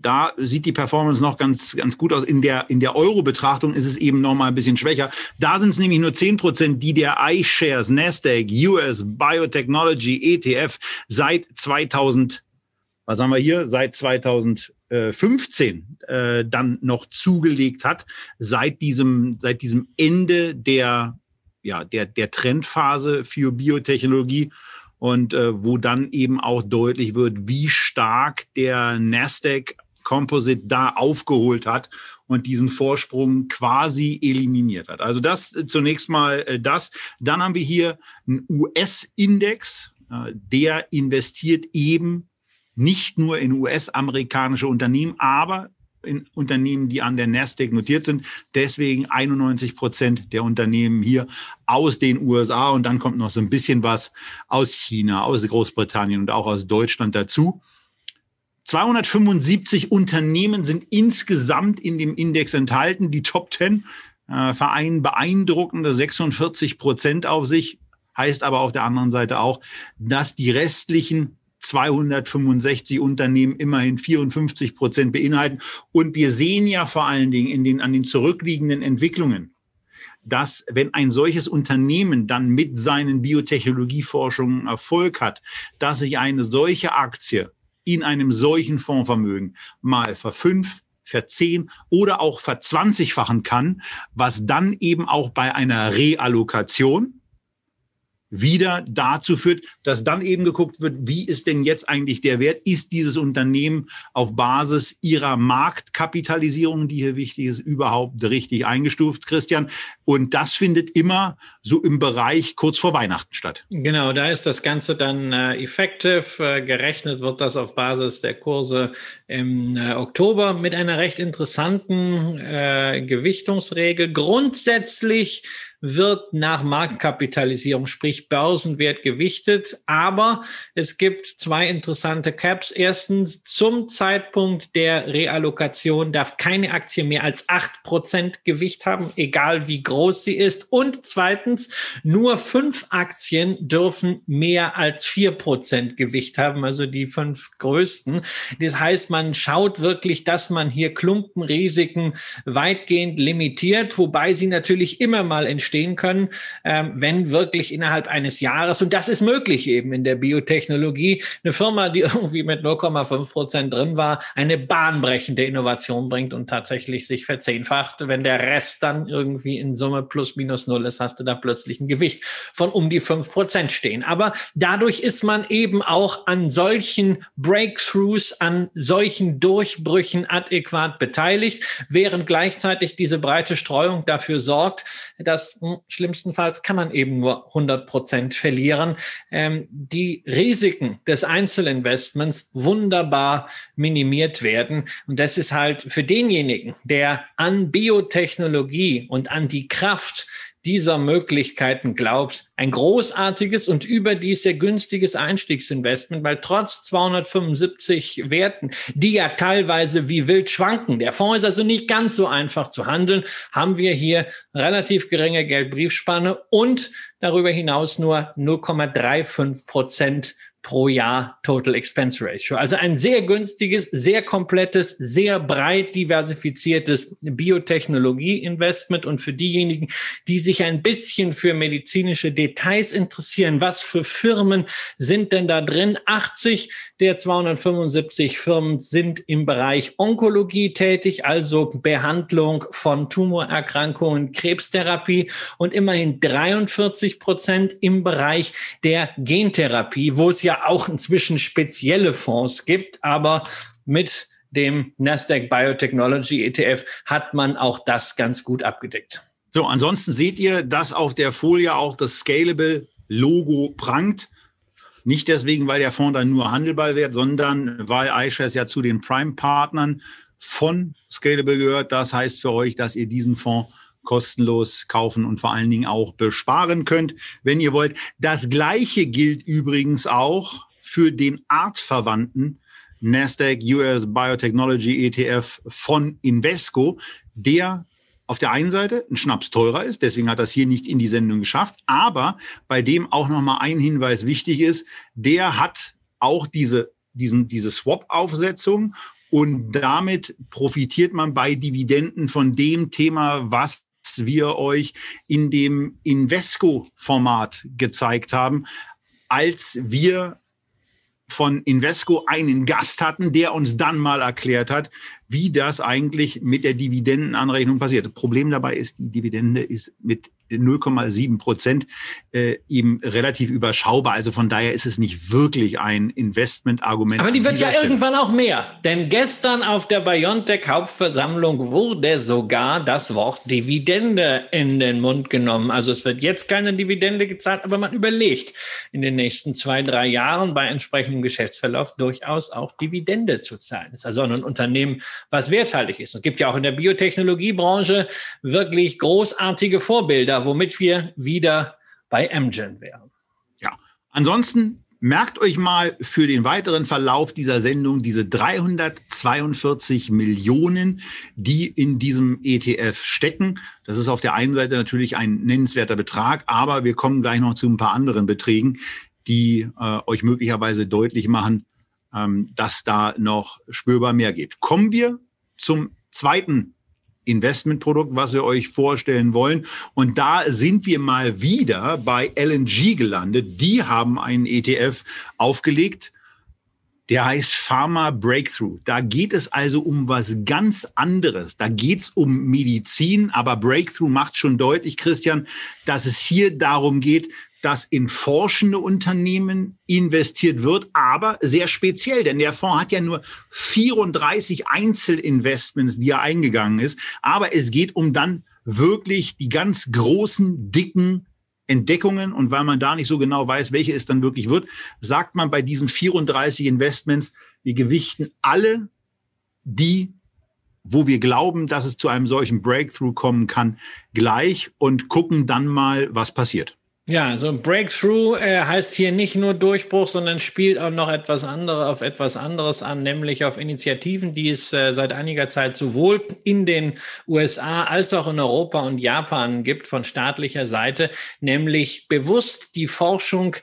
da sieht die Performance noch ganz, ganz gut aus. In der, in der Euro-Betrachtung ist es eben noch mal ein bisschen schwächer. Da sind es nämlich nur zehn Prozent, die der iShares Nasdaq US Biotechnology ETF seit 2000, was haben wir hier, seit 2015 äh, dann noch zugelegt hat. Seit diesem, seit diesem Ende der, ja, der, der Trendphase für Biotechnologie und äh, wo dann eben auch deutlich wird, wie stark der Nasdaq Composite da aufgeholt hat und diesen Vorsprung quasi eliminiert hat. Also das äh, zunächst mal äh, das. Dann haben wir hier einen US-Index, äh, der investiert eben nicht nur in US-amerikanische Unternehmen, aber in Unternehmen, die an der Nasdaq notiert sind. Deswegen 91 Prozent der Unternehmen hier aus den USA und dann kommt noch so ein bisschen was aus China, aus Großbritannien und auch aus Deutschland dazu. 275 Unternehmen sind insgesamt in dem Index enthalten. Die Top 10 äh, vereinen beeindruckende 46 Prozent auf sich. Heißt aber auf der anderen Seite auch, dass die restlichen 265 Unternehmen immerhin 54 Prozent beinhalten. Und wir sehen ja vor allen Dingen in den, an den zurückliegenden Entwicklungen, dass wenn ein solches Unternehmen dann mit seinen Biotechnologieforschungen Erfolg hat, dass sich eine solche Aktie in einem solchen Fondsvermögen mal verfünf, verzehn oder auch verzwanzigfachen kann, was dann eben auch bei einer Reallokation wieder dazu führt, dass dann eben geguckt wird, wie ist denn jetzt eigentlich der Wert? Ist dieses Unternehmen auf Basis ihrer Marktkapitalisierung, die hier wichtig ist, überhaupt richtig eingestuft, Christian? Und das findet immer so im Bereich kurz vor Weihnachten statt. Genau, da ist das Ganze dann äh, effective. Äh, gerechnet wird das auf Basis der Kurse im äh, Oktober mit einer recht interessanten äh, Gewichtungsregel. Grundsätzlich wird nach Marktkapitalisierung, sprich Börsenwert gewichtet. Aber es gibt zwei interessante Caps. Erstens, zum Zeitpunkt der Reallokation darf keine Aktie mehr als acht Prozent Gewicht haben, egal wie groß sie ist. Und zweitens, nur fünf Aktien dürfen mehr als vier Prozent Gewicht haben, also die fünf größten. Das heißt, man schaut wirklich, dass man hier Klumpenrisiken weitgehend limitiert, wobei sie natürlich immer mal entstehen entstehen können, ähm, wenn wirklich innerhalb eines Jahres, und das ist möglich eben in der Biotechnologie, eine Firma, die irgendwie mit 0,5 Prozent drin war, eine bahnbrechende Innovation bringt und tatsächlich sich verzehnfacht. Wenn der Rest dann irgendwie in Summe plus minus null ist, hast du da plötzlich ein Gewicht von um die 5 Prozent stehen. Aber dadurch ist man eben auch an solchen Breakthroughs, an solchen Durchbrüchen adäquat beteiligt, während gleichzeitig diese breite Streuung dafür sorgt, dass schlimmstenfalls kann man eben nur 100 Prozent verlieren. Ähm, die Risiken des Einzelinvestments wunderbar minimiert werden. Und das ist halt für denjenigen, der an Biotechnologie und an die Kraft dieser Möglichkeiten glaubt, ein großartiges und überdies sehr günstiges Einstiegsinvestment, weil trotz 275 Werten, die ja teilweise wie wild schwanken, der Fonds ist also nicht ganz so einfach zu handeln, haben wir hier relativ geringe Geldbriefspanne und darüber hinaus nur 0,35 Prozent pro Jahr Total Expense Ratio. Also ein sehr günstiges, sehr komplettes, sehr breit diversifiziertes Biotechnologie-Investment. Und für diejenigen, die sich ein bisschen für medizinische Details interessieren, was für Firmen sind denn da drin? 80 der 275 Firmen sind im Bereich Onkologie tätig, also Behandlung von Tumorerkrankungen, Krebstherapie und immerhin 43 Prozent im Bereich der Gentherapie, wo es ja ja auch inzwischen spezielle Fonds gibt, aber mit dem Nasdaq Biotechnology ETF hat man auch das ganz gut abgedeckt. So, ansonsten seht ihr, dass auf der Folie auch das Scalable Logo prangt. Nicht deswegen, weil der Fonds dann nur handelbar wird, sondern weil iShares ja zu den Prime-Partnern von Scalable gehört. Das heißt für euch, dass ihr diesen Fonds kostenlos kaufen und vor allen Dingen auch besparen könnt, wenn ihr wollt. Das gleiche gilt übrigens auch für den artverwandten Nasdaq US Biotechnology ETF von Invesco, der auf der einen Seite ein Schnaps teurer ist, deswegen hat das hier nicht in die Sendung geschafft, aber bei dem auch noch mal ein Hinweis wichtig ist, der hat auch diese diesen diese Swap Aufsetzung und damit profitiert man bei Dividenden von dem Thema, was wir euch in dem Invesco-Format gezeigt haben, als wir von Invesco einen Gast hatten, der uns dann mal erklärt hat, wie das eigentlich mit der Dividendenanrechnung passiert. Das Problem dabei ist, die Dividende ist mit 0,7 Prozent äh, eben relativ überschaubar. Also von daher ist es nicht wirklich ein Investmentargument. Aber die wird ja Stelle. irgendwann auch mehr. Denn gestern auf der Biontech Hauptversammlung wurde sogar das Wort Dividende in den Mund genommen. Also es wird jetzt keine Dividende gezahlt, aber man überlegt in den nächsten zwei, drei Jahren bei entsprechendem Geschäftsverlauf durchaus auch Dividende zu zahlen. Das ist also ein Unternehmen, was werthaltig ist. Es gibt ja auch in der Biotechnologiebranche wirklich großartige Vorbilder womit wir wieder bei Amgen wären. Ja, ansonsten merkt euch mal für den weiteren Verlauf dieser Sendung diese 342 Millionen, die in diesem ETF stecken. Das ist auf der einen Seite natürlich ein nennenswerter Betrag, aber wir kommen gleich noch zu ein paar anderen Beträgen, die äh, euch möglicherweise deutlich machen, ähm, dass da noch spürbar mehr geht. Kommen wir zum zweiten Investmentprodukt, was wir euch vorstellen wollen. Und da sind wir mal wieder bei LNG gelandet. Die haben einen ETF aufgelegt. Der heißt Pharma Breakthrough. Da geht es also um was ganz anderes. Da geht es um Medizin, aber Breakthrough macht schon deutlich, Christian, dass es hier darum geht, dass in forschende Unternehmen investiert wird, aber sehr speziell, denn der Fonds hat ja nur 34 Einzelinvestments, die er eingegangen ist. Aber es geht um dann wirklich die ganz großen, dicken Entdeckungen. Und weil man da nicht so genau weiß, welche es dann wirklich wird, sagt man bei diesen 34 Investments, wir gewichten alle die wo wir glauben, dass es zu einem solchen Breakthrough kommen kann, gleich und gucken dann mal, was passiert. Ja, so ein Breakthrough äh, heißt hier nicht nur Durchbruch, sondern spielt auch noch etwas anderes auf etwas anderes an, nämlich auf Initiativen, die es äh, seit einiger Zeit sowohl in den USA als auch in Europa und Japan gibt von staatlicher Seite, nämlich bewusst die Forschung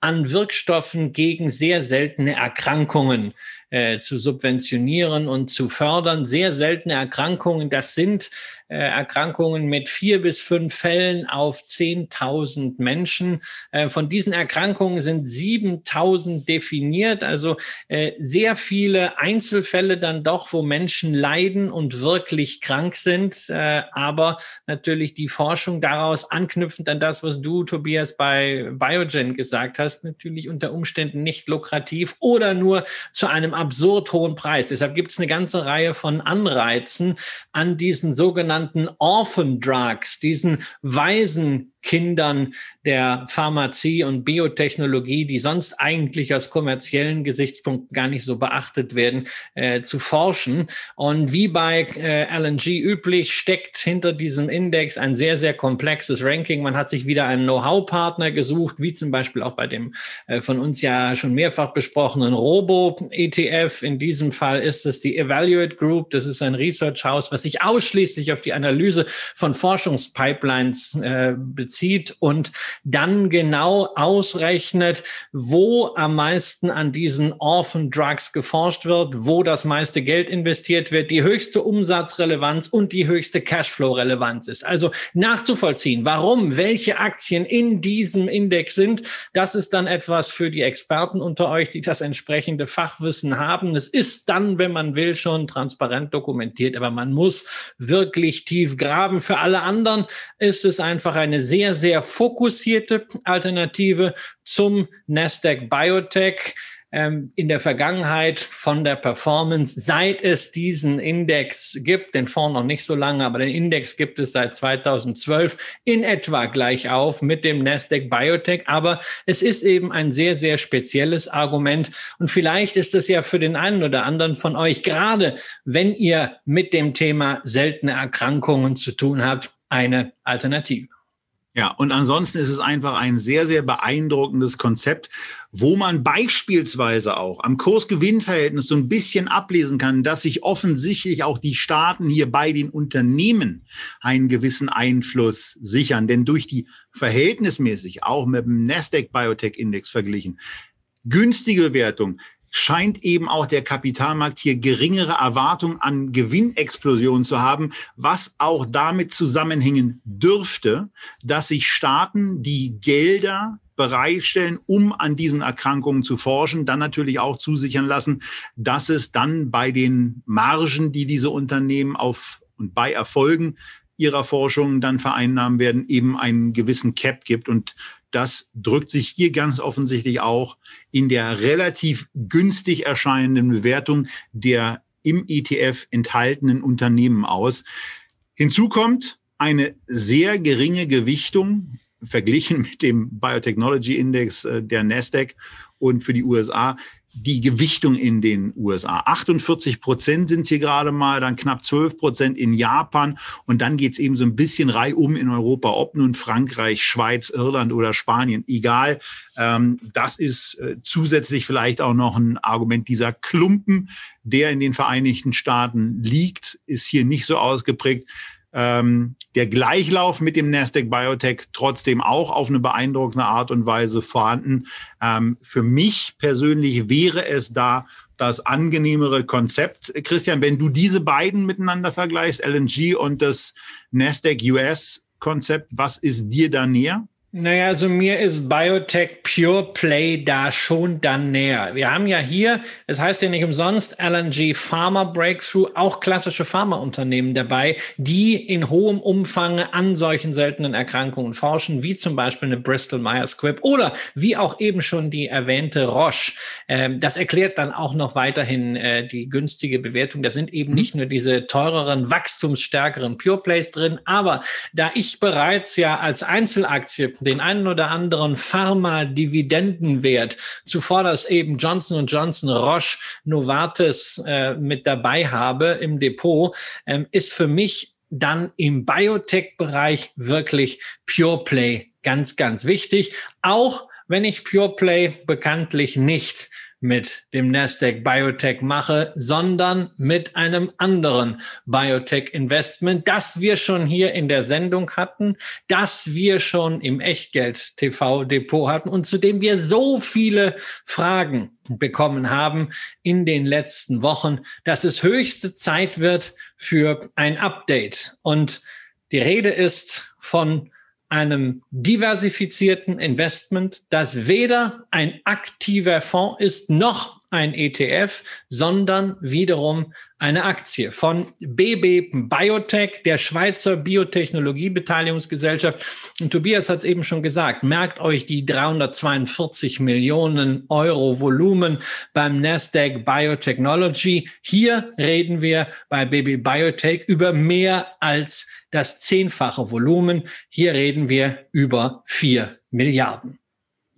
an Wirkstoffen gegen sehr seltene Erkrankungen äh, zu subventionieren und zu fördern. Sehr seltene Erkrankungen, das sind Erkrankungen mit vier bis fünf Fällen auf 10.000 Menschen. Äh, von diesen Erkrankungen sind 7.000 definiert, also äh, sehr viele Einzelfälle dann doch, wo Menschen leiden und wirklich krank sind. Aber natürlich die Forschung daraus anknüpfend an das, was du, Tobias, bei Biogen gesagt hast, natürlich unter Umständen nicht lukrativ oder nur zu einem absurd hohen Preis. Deshalb gibt es eine ganze Reihe von Anreizen an diesen sogenannten sogenannten Orphan Drugs, diesen weisen Kindern der Pharmazie und Biotechnologie, die sonst eigentlich aus kommerziellen Gesichtspunkten gar nicht so beachtet werden, äh, zu forschen. Und wie bei äh, LNG üblich, steckt hinter diesem Index ein sehr, sehr komplexes Ranking. Man hat sich wieder einen Know-how-Partner gesucht, wie zum Beispiel auch bei dem äh, von uns ja schon mehrfach besprochenen Robo-ETF. In diesem Fall ist es die Evaluate Group. Das ist ein Research House, was sich ausschließlich auf die Analyse von Forschungspipelines äh, bezieht und dann genau ausrechnet, wo am meisten an diesen Orphan Drugs geforscht wird, wo das meiste Geld investiert wird, die höchste Umsatzrelevanz und die höchste Cashflow-Relevanz ist. Also nachzuvollziehen, warum welche Aktien in diesem Index sind, das ist dann etwas für die Experten unter euch, die das entsprechende Fachwissen haben. Es ist dann, wenn man will, schon transparent dokumentiert, aber man muss wirklich tief graben. Für alle anderen ist es einfach eine sehr, sehr fokussierte Alternative zum Nasdaq Biotech ähm, in der Vergangenheit von der Performance, seit es diesen Index gibt, den Fonds noch nicht so lange, aber den Index gibt es seit 2012 in etwa gleich auf mit dem Nasdaq Biotech. Aber es ist eben ein sehr, sehr spezielles Argument. Und vielleicht ist es ja für den einen oder anderen von euch, gerade wenn ihr mit dem Thema seltene Erkrankungen zu tun habt, eine Alternative. Ja, und ansonsten ist es einfach ein sehr, sehr beeindruckendes Konzept, wo man beispielsweise auch am Kursgewinnverhältnis so ein bisschen ablesen kann, dass sich offensichtlich auch die Staaten hier bei den Unternehmen einen gewissen Einfluss sichern. Denn durch die verhältnismäßig auch mit dem Nasdaq Biotech Index verglichen, günstige Bewertung, scheint eben auch der Kapitalmarkt hier geringere Erwartungen an Gewinnexplosionen zu haben, was auch damit zusammenhängen dürfte, dass sich Staaten, die Gelder bereitstellen, um an diesen Erkrankungen zu forschen, dann natürlich auch zusichern lassen, dass es dann bei den Margen, die diese Unternehmen auf und bei Erfolgen ihrer Forschung dann vereinnahmen werden, eben einen gewissen Cap gibt. Und das drückt sich hier ganz offensichtlich auch in der relativ günstig erscheinenden Bewertung der im ETF enthaltenen Unternehmen aus. Hinzu kommt eine sehr geringe Gewichtung verglichen mit dem Biotechnology Index äh, der Nasdaq und für die USA die Gewichtung in den USA. 48 Prozent sind hier gerade mal, dann knapp 12 Prozent in Japan und dann geht's eben so ein bisschen reihum in Europa, ob nun Frankreich, Schweiz, Irland oder Spanien, egal. Ähm, das ist äh, zusätzlich vielleicht auch noch ein Argument. Dieser Klumpen, der in den Vereinigten Staaten liegt, ist hier nicht so ausgeprägt ähm, der Gleichlauf mit dem Nasdaq Biotech trotzdem auch auf eine beeindruckende Art und Weise vorhanden. Ähm, für mich persönlich wäre es da das angenehmere Konzept. Christian, wenn du diese beiden miteinander vergleichst, LNG und das Nasdaq US Konzept, was ist dir da näher? Naja, also mir ist Biotech Pure Play da schon dann näher. Wir haben ja hier, es das heißt ja nicht umsonst, LNG Pharma Breakthrough, auch klassische Pharmaunternehmen dabei, die in hohem Umfang an solchen seltenen Erkrankungen forschen, wie zum Beispiel eine Bristol Myers Squibb oder wie auch eben schon die erwähnte Roche. Ähm, das erklärt dann auch noch weiterhin äh, die günstige Bewertung. Da sind eben mhm. nicht nur diese teureren, wachstumsstärkeren Pure Plays drin, aber da ich bereits ja als Einzelaktie den einen oder anderen Pharma-Dividendenwert, zuvor das eben Johnson Johnson, Roche, Novartis äh, mit dabei habe im Depot, ähm, ist für mich dann im Biotech-Bereich wirklich Pure Play ganz, ganz wichtig. Auch wenn ich Pure Play bekanntlich nicht mit dem Nasdaq Biotech mache, sondern mit einem anderen Biotech Investment, das wir schon hier in der Sendung hatten, das wir schon im Echtgeld TV Depot hatten und zu dem wir so viele Fragen bekommen haben in den letzten Wochen, dass es höchste Zeit wird für ein Update. Und die Rede ist von einem diversifizierten Investment, das weder ein aktiver Fonds ist noch ein ETF, sondern wiederum eine Aktie von BB Biotech, der Schweizer Biotechnologiebeteiligungsgesellschaft. Und Tobias hat es eben schon gesagt, merkt euch die 342 Millionen Euro Volumen beim Nasdaq Biotechnology. Hier reden wir bei BB Biotech über mehr als das zehnfache Volumen. Hier reden wir über vier Milliarden.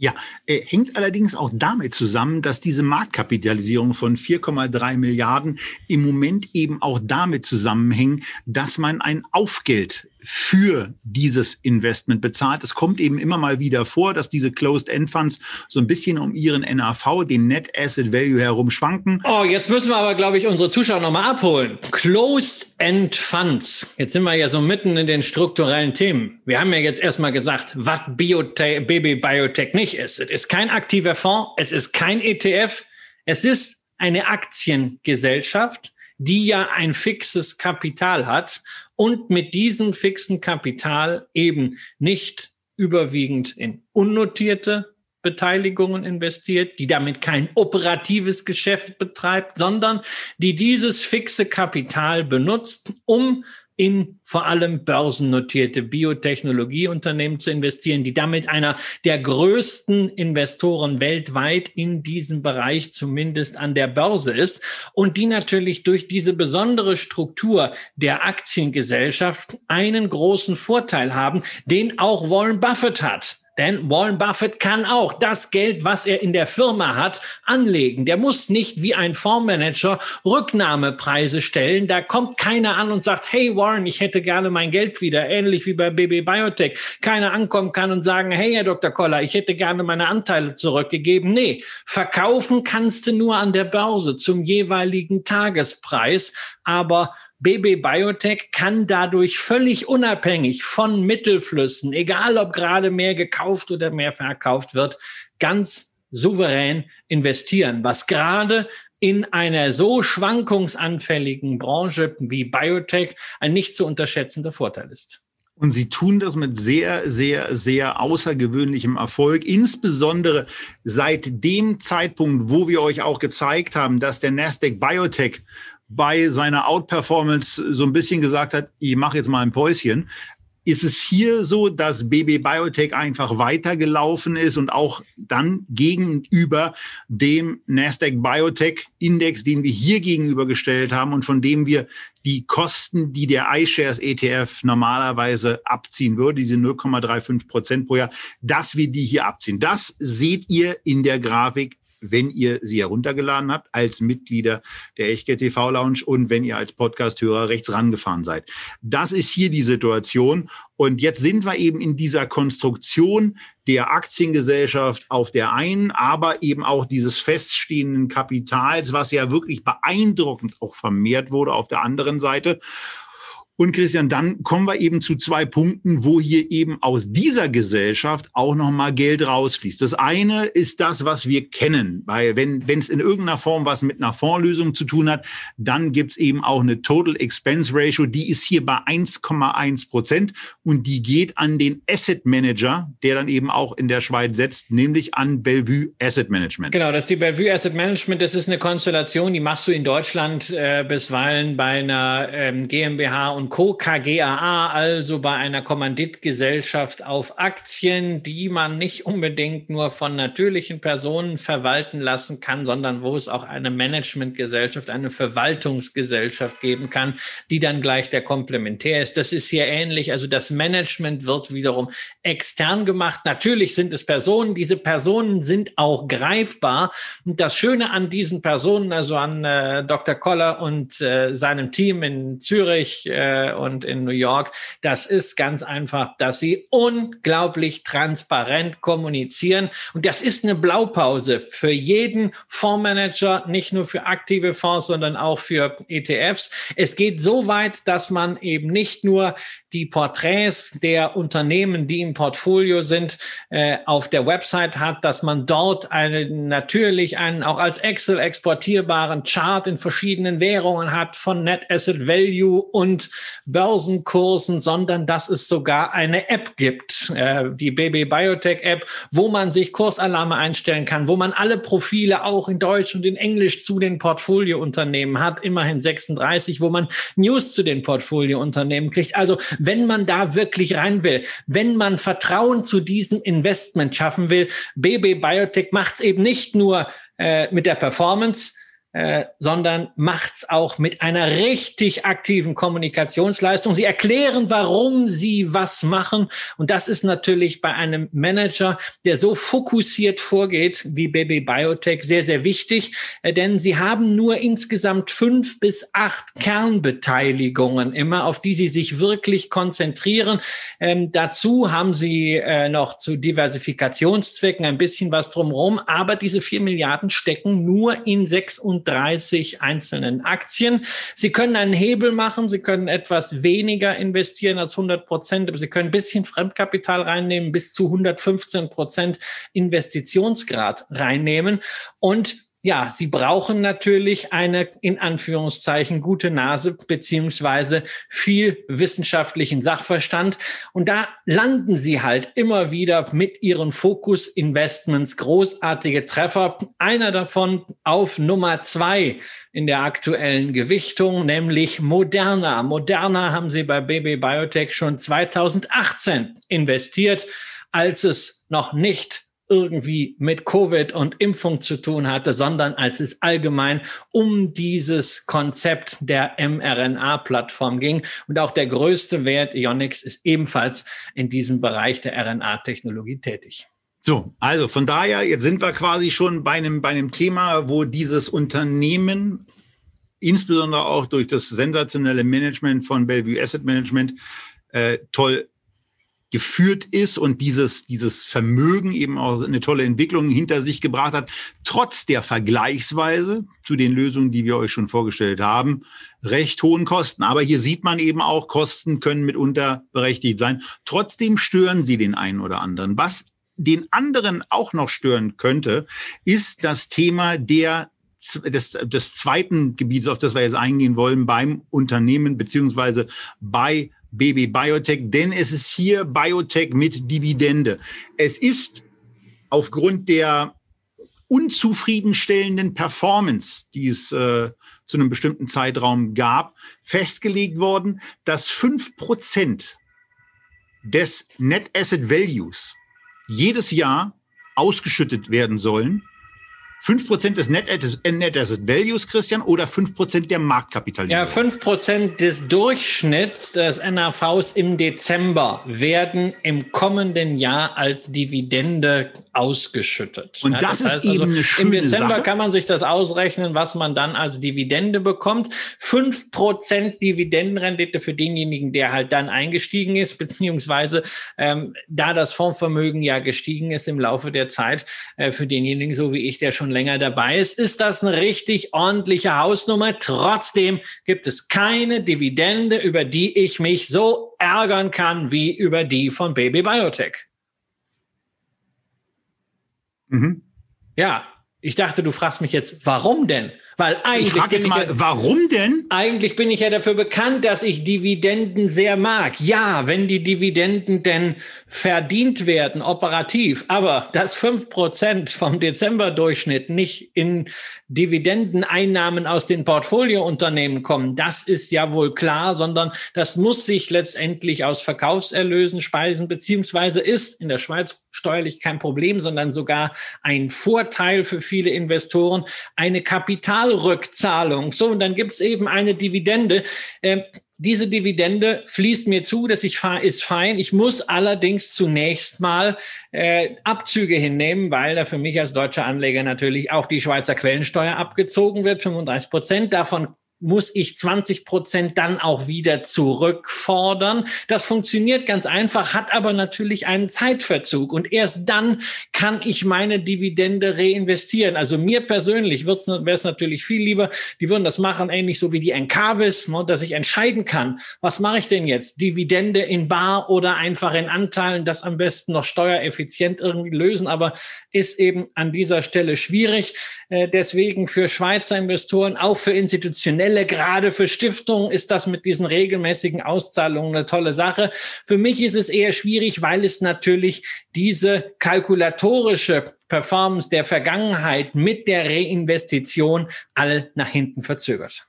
Ja, äh, hängt allerdings auch damit zusammen, dass diese Marktkapitalisierung von 4,3 Milliarden im Moment eben auch damit zusammenhängt, dass man ein Aufgeld für dieses Investment bezahlt. Es kommt eben immer mal wieder vor, dass diese Closed-End-Funds so ein bisschen um ihren NAV, den Net Asset Value herum schwanken. Oh, jetzt müssen wir aber, glaube ich, unsere Zuschauer nochmal abholen. Closed-End-Funds. Jetzt sind wir ja so mitten in den strukturellen Themen. Wir haben ja jetzt erstmal gesagt, was Biotech, Baby Biotech nicht ist. Es ist kein aktiver Fonds, es ist kein ETF, es ist eine Aktiengesellschaft, die ja ein fixes Kapital hat und mit diesem fixen Kapital eben nicht überwiegend in unnotierte Beteiligungen investiert, die damit kein operatives Geschäft betreibt, sondern die dieses fixe Kapital benutzt, um in vor allem börsennotierte Biotechnologieunternehmen zu investieren, die damit einer der größten Investoren weltweit in diesem Bereich zumindest an der Börse ist und die natürlich durch diese besondere Struktur der Aktiengesellschaft einen großen Vorteil haben, den auch Warren Buffett hat. Denn Warren Buffett kann auch das Geld, was er in der Firma hat, anlegen. Der muss nicht wie ein Fondsmanager Rücknahmepreise stellen. Da kommt keiner an und sagt, hey Warren, ich hätte gerne mein Geld wieder. Ähnlich wie bei BB Biotech. Keiner ankommen kann und sagen, hey Herr Dr. Koller, ich hätte gerne meine Anteile zurückgegeben. Nee, verkaufen kannst du nur an der Börse zum jeweiligen Tagespreis. Aber BB Biotech kann dadurch völlig unabhängig von Mittelflüssen, egal ob gerade mehr gekauft oder mehr verkauft wird, ganz souverän investieren, was gerade in einer so schwankungsanfälligen Branche wie Biotech ein nicht zu unterschätzender Vorteil ist. Und sie tun das mit sehr, sehr, sehr außergewöhnlichem Erfolg, insbesondere seit dem Zeitpunkt, wo wir euch auch gezeigt haben, dass der Nasdaq Biotech bei seiner Outperformance so ein bisschen gesagt hat, ich mache jetzt mal ein Päuschen. Ist es hier so, dass BB Biotech einfach weitergelaufen ist und auch dann gegenüber dem Nasdaq Biotech Index, den wir hier gegenübergestellt haben und von dem wir die Kosten, die der iShares ETF normalerweise abziehen würde, diese 0,35 Prozent pro Jahr, dass wir die hier abziehen. Das seht ihr in der Grafik wenn ihr sie heruntergeladen habt als Mitglieder der Echtgeld TV Lounge und wenn ihr als Podcast-Hörer rechts rangefahren seid. Das ist hier die Situation. Und jetzt sind wir eben in dieser Konstruktion der Aktiengesellschaft auf der einen, aber eben auch dieses feststehenden Kapitals, was ja wirklich beeindruckend auch vermehrt wurde auf der anderen Seite. Und Christian, dann kommen wir eben zu zwei Punkten, wo hier eben aus dieser Gesellschaft auch nochmal Geld rausfließt. Das eine ist das, was wir kennen, weil wenn es in irgendeiner Form was mit einer Fondslösung zu tun hat, dann gibt's eben auch eine Total Expense Ratio, die ist hier bei 1,1 Prozent und die geht an den Asset Manager, der dann eben auch in der Schweiz setzt, nämlich an Bellevue Asset Management. Genau, das ist die Bellevue Asset Management, das ist eine Konstellation, die machst du in Deutschland äh, bisweilen bei einer ähm, GmbH und Co. KGAA, also bei einer Kommanditgesellschaft auf Aktien, die man nicht unbedingt nur von natürlichen Personen verwalten lassen kann, sondern wo es auch eine Managementgesellschaft, eine Verwaltungsgesellschaft geben kann, die dann gleich der Komplementär ist. Das ist hier ähnlich. Also das Management wird wiederum extern gemacht. Natürlich sind es Personen. Diese Personen sind auch greifbar. Und das Schöne an diesen Personen, also an äh, Dr. Koller und äh, seinem Team in Zürich, äh, und in New York. Das ist ganz einfach, dass sie unglaublich transparent kommunizieren. Und das ist eine Blaupause für jeden Fondsmanager, nicht nur für aktive Fonds, sondern auch für ETFs. Es geht so weit, dass man eben nicht nur die Porträts der Unternehmen, die im Portfolio sind, äh, auf der Website hat, dass man dort einen, natürlich einen auch als Excel exportierbaren Chart in verschiedenen Währungen hat von Net Asset Value und Börsenkursen, sondern dass es sogar eine App gibt, äh, die BB Biotech App, wo man sich Kursalarme einstellen kann, wo man alle Profile auch in Deutsch und in Englisch zu den Portfoliounternehmen hat, immerhin 36, wo man News zu den Portfoliounternehmen kriegt. Also wenn man da wirklich rein will, wenn man Vertrauen zu diesem Investment schaffen will, BB Biotech macht es eben nicht nur äh, mit der Performance, äh, sondern macht's auch mit einer richtig aktiven Kommunikationsleistung. Sie erklären, warum sie was machen. Und das ist natürlich bei einem Manager, der so fokussiert vorgeht wie Baby Biotech, sehr, sehr wichtig, äh, denn sie haben nur insgesamt fünf bis acht Kernbeteiligungen immer, auf die sie sich wirklich konzentrieren. Ähm, dazu haben sie äh, noch zu Diversifikationszwecken ein bisschen was drumherum, aber diese vier Milliarden stecken nur in sechs und 30 einzelnen Aktien. Sie können einen Hebel machen, Sie können etwas weniger investieren als 100 Prozent, aber Sie können ein bisschen Fremdkapital reinnehmen, bis zu 115 Prozent Investitionsgrad reinnehmen. Und ja, sie brauchen natürlich eine in Anführungszeichen gute Nase beziehungsweise viel wissenschaftlichen Sachverstand. Und da landen sie halt immer wieder mit ihren Fokus Investments großartige Treffer. Einer davon auf Nummer zwei in der aktuellen Gewichtung, nämlich Moderna. Moderna haben sie bei BB Biotech schon 2018 investiert, als es noch nicht irgendwie mit Covid und Impfung zu tun hatte, sondern als es allgemein um dieses Konzept der mRNA-Plattform ging. Und auch der größte Wert Ionix ist ebenfalls in diesem Bereich der RNA-Technologie tätig. So, also von daher, jetzt sind wir quasi schon bei einem, bei einem Thema, wo dieses Unternehmen insbesondere auch durch das sensationelle Management von Bellevue Asset Management äh, toll geführt ist und dieses, dieses Vermögen eben auch eine tolle Entwicklung hinter sich gebracht hat, trotz der vergleichsweise zu den Lösungen, die wir euch schon vorgestellt haben, recht hohen Kosten. Aber hier sieht man eben auch, Kosten können mitunter berechtigt sein. Trotzdem stören sie den einen oder anderen. Was den anderen auch noch stören könnte, ist das Thema der des, des zweiten Gebiets, auf das wir jetzt eingehen wollen, beim Unternehmen beziehungsweise bei Baby Biotech, denn es ist hier Biotech mit Dividende. Es ist aufgrund der unzufriedenstellenden Performance, die es äh, zu einem bestimmten Zeitraum gab, festgelegt worden, dass fünf Prozent des Net Asset Values jedes Jahr ausgeschüttet werden sollen 5% des Net, Asset Values, Christian, oder 5% der Marktkapitalisierung? Ja, 5% des Durchschnitts des NAVs im Dezember werden im kommenden Jahr als Dividende ausgeschüttet. Und das, ja, das heißt ist eben also, eine schöne Im Dezember Sache. kann man sich das ausrechnen, was man dann als Dividende bekommt. 5% Dividendenrendite für denjenigen, der halt dann eingestiegen ist, beziehungsweise ähm, da das Fondsvermögen ja gestiegen ist im Laufe der Zeit, äh, für denjenigen, so wie ich, der schon länger dabei ist, ist das eine richtig ordentliche Hausnummer. Trotzdem gibt es keine Dividende, über die ich mich so ärgern kann wie über die von Baby Biotech. Mhm. Ja, ich dachte, du fragst mich jetzt, warum denn? Weil eigentlich ich frage jetzt mal, ja, warum denn? Eigentlich bin ich ja dafür bekannt, dass ich Dividenden sehr mag. Ja, wenn die Dividenden denn verdient werden, operativ. Aber dass fünf Prozent vom Dezemberdurchschnitt nicht in Dividendeneinnahmen aus den Portfoliounternehmen kommen, das ist ja wohl klar, sondern das muss sich letztendlich aus Verkaufserlösen speisen, beziehungsweise ist in der Schweiz steuerlich kein Problem, sondern sogar ein Vorteil für viele Investoren, eine Kapitalrückzahlung. So, und dann gibt es eben eine Dividende. Ähm, diese Dividende fließt mir zu, dass ich fahre, ist fein. Ich muss allerdings zunächst mal äh, Abzüge hinnehmen, weil da für mich als deutscher Anleger natürlich auch die Schweizer Quellensteuer abgezogen wird, 35 Prozent. Davon muss ich 20 Prozent dann auch wieder zurückfordern. Das funktioniert ganz einfach, hat aber natürlich einen Zeitverzug. Und erst dann kann ich meine Dividende reinvestieren. Also mir persönlich wäre es natürlich viel lieber, die würden das machen, ähnlich so wie die Encarvis, ne, dass ich entscheiden kann, was mache ich denn jetzt? Dividende in Bar oder einfach in Anteilen, das am besten noch steuereffizient irgendwie lösen, aber ist eben an dieser Stelle schwierig. Äh, deswegen für Schweizer Investoren, auch für institutionelle Quelle. Gerade für Stiftungen ist das mit diesen regelmäßigen Auszahlungen eine tolle Sache. Für mich ist es eher schwierig, weil es natürlich diese kalkulatorische Performance der Vergangenheit mit der Reinvestition all nach hinten verzögert.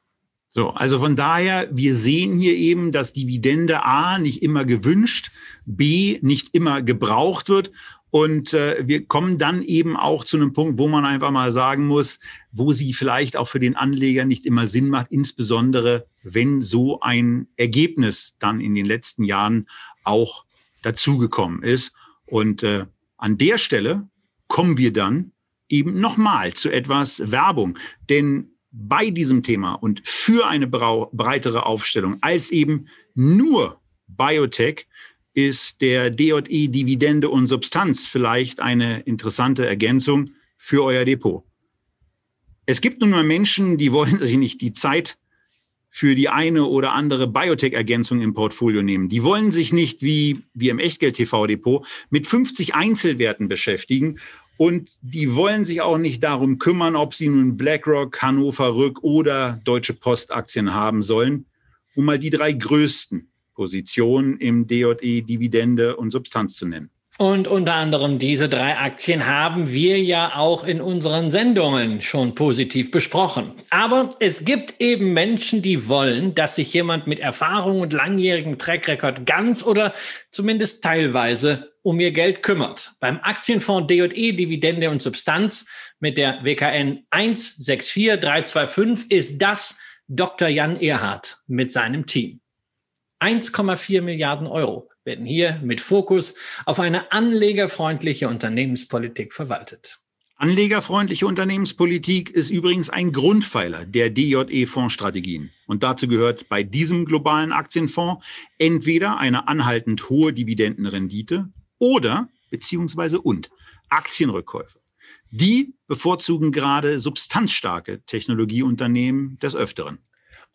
So, also von daher, wir sehen hier eben, dass Dividende A nicht immer gewünscht, B nicht immer gebraucht wird. Und äh, wir kommen dann eben auch zu einem Punkt, wo man einfach mal sagen muss, wo sie vielleicht auch für den Anleger nicht immer Sinn macht, insbesondere wenn so ein Ergebnis dann in den letzten Jahren auch dazugekommen ist. Und äh, an der Stelle kommen wir dann eben nochmal zu etwas Werbung. Denn bei diesem Thema und für eine breitere Aufstellung als eben nur Biotech ist der DJE Dividende und Substanz vielleicht eine interessante Ergänzung für euer Depot. Es gibt nun mal Menschen, die wollen sich nicht die Zeit für die eine oder andere Biotech-Ergänzung im Portfolio nehmen. Die wollen sich nicht wie, wie im Echtgeld-TV-Depot mit 50 Einzelwerten beschäftigen und die wollen sich auch nicht darum kümmern, ob sie nun BlackRock, Hannover Rück oder Deutsche Post Aktien haben sollen, um mal die drei größten Positionen im DJE Dividende und Substanz zu nennen. Und unter anderem diese drei Aktien haben wir ja auch in unseren Sendungen schon positiv besprochen. Aber es gibt eben Menschen, die wollen, dass sich jemand mit Erfahrung und langjährigem Track Record ganz oder zumindest teilweise um ihr Geld kümmert. Beim Aktienfonds DE Dividende und Substanz mit der WKN 164325 ist das Dr. Jan Erhardt mit seinem Team. 1,4 Milliarden Euro werden hier mit Fokus auf eine anlegerfreundliche Unternehmenspolitik verwaltet. Anlegerfreundliche Unternehmenspolitik ist übrigens ein Grundpfeiler der DJE-Fondsstrategien. Und dazu gehört bei diesem globalen Aktienfonds entweder eine anhaltend hohe Dividendenrendite oder beziehungsweise und Aktienrückkäufe. Die bevorzugen gerade substanzstarke Technologieunternehmen des Öfteren.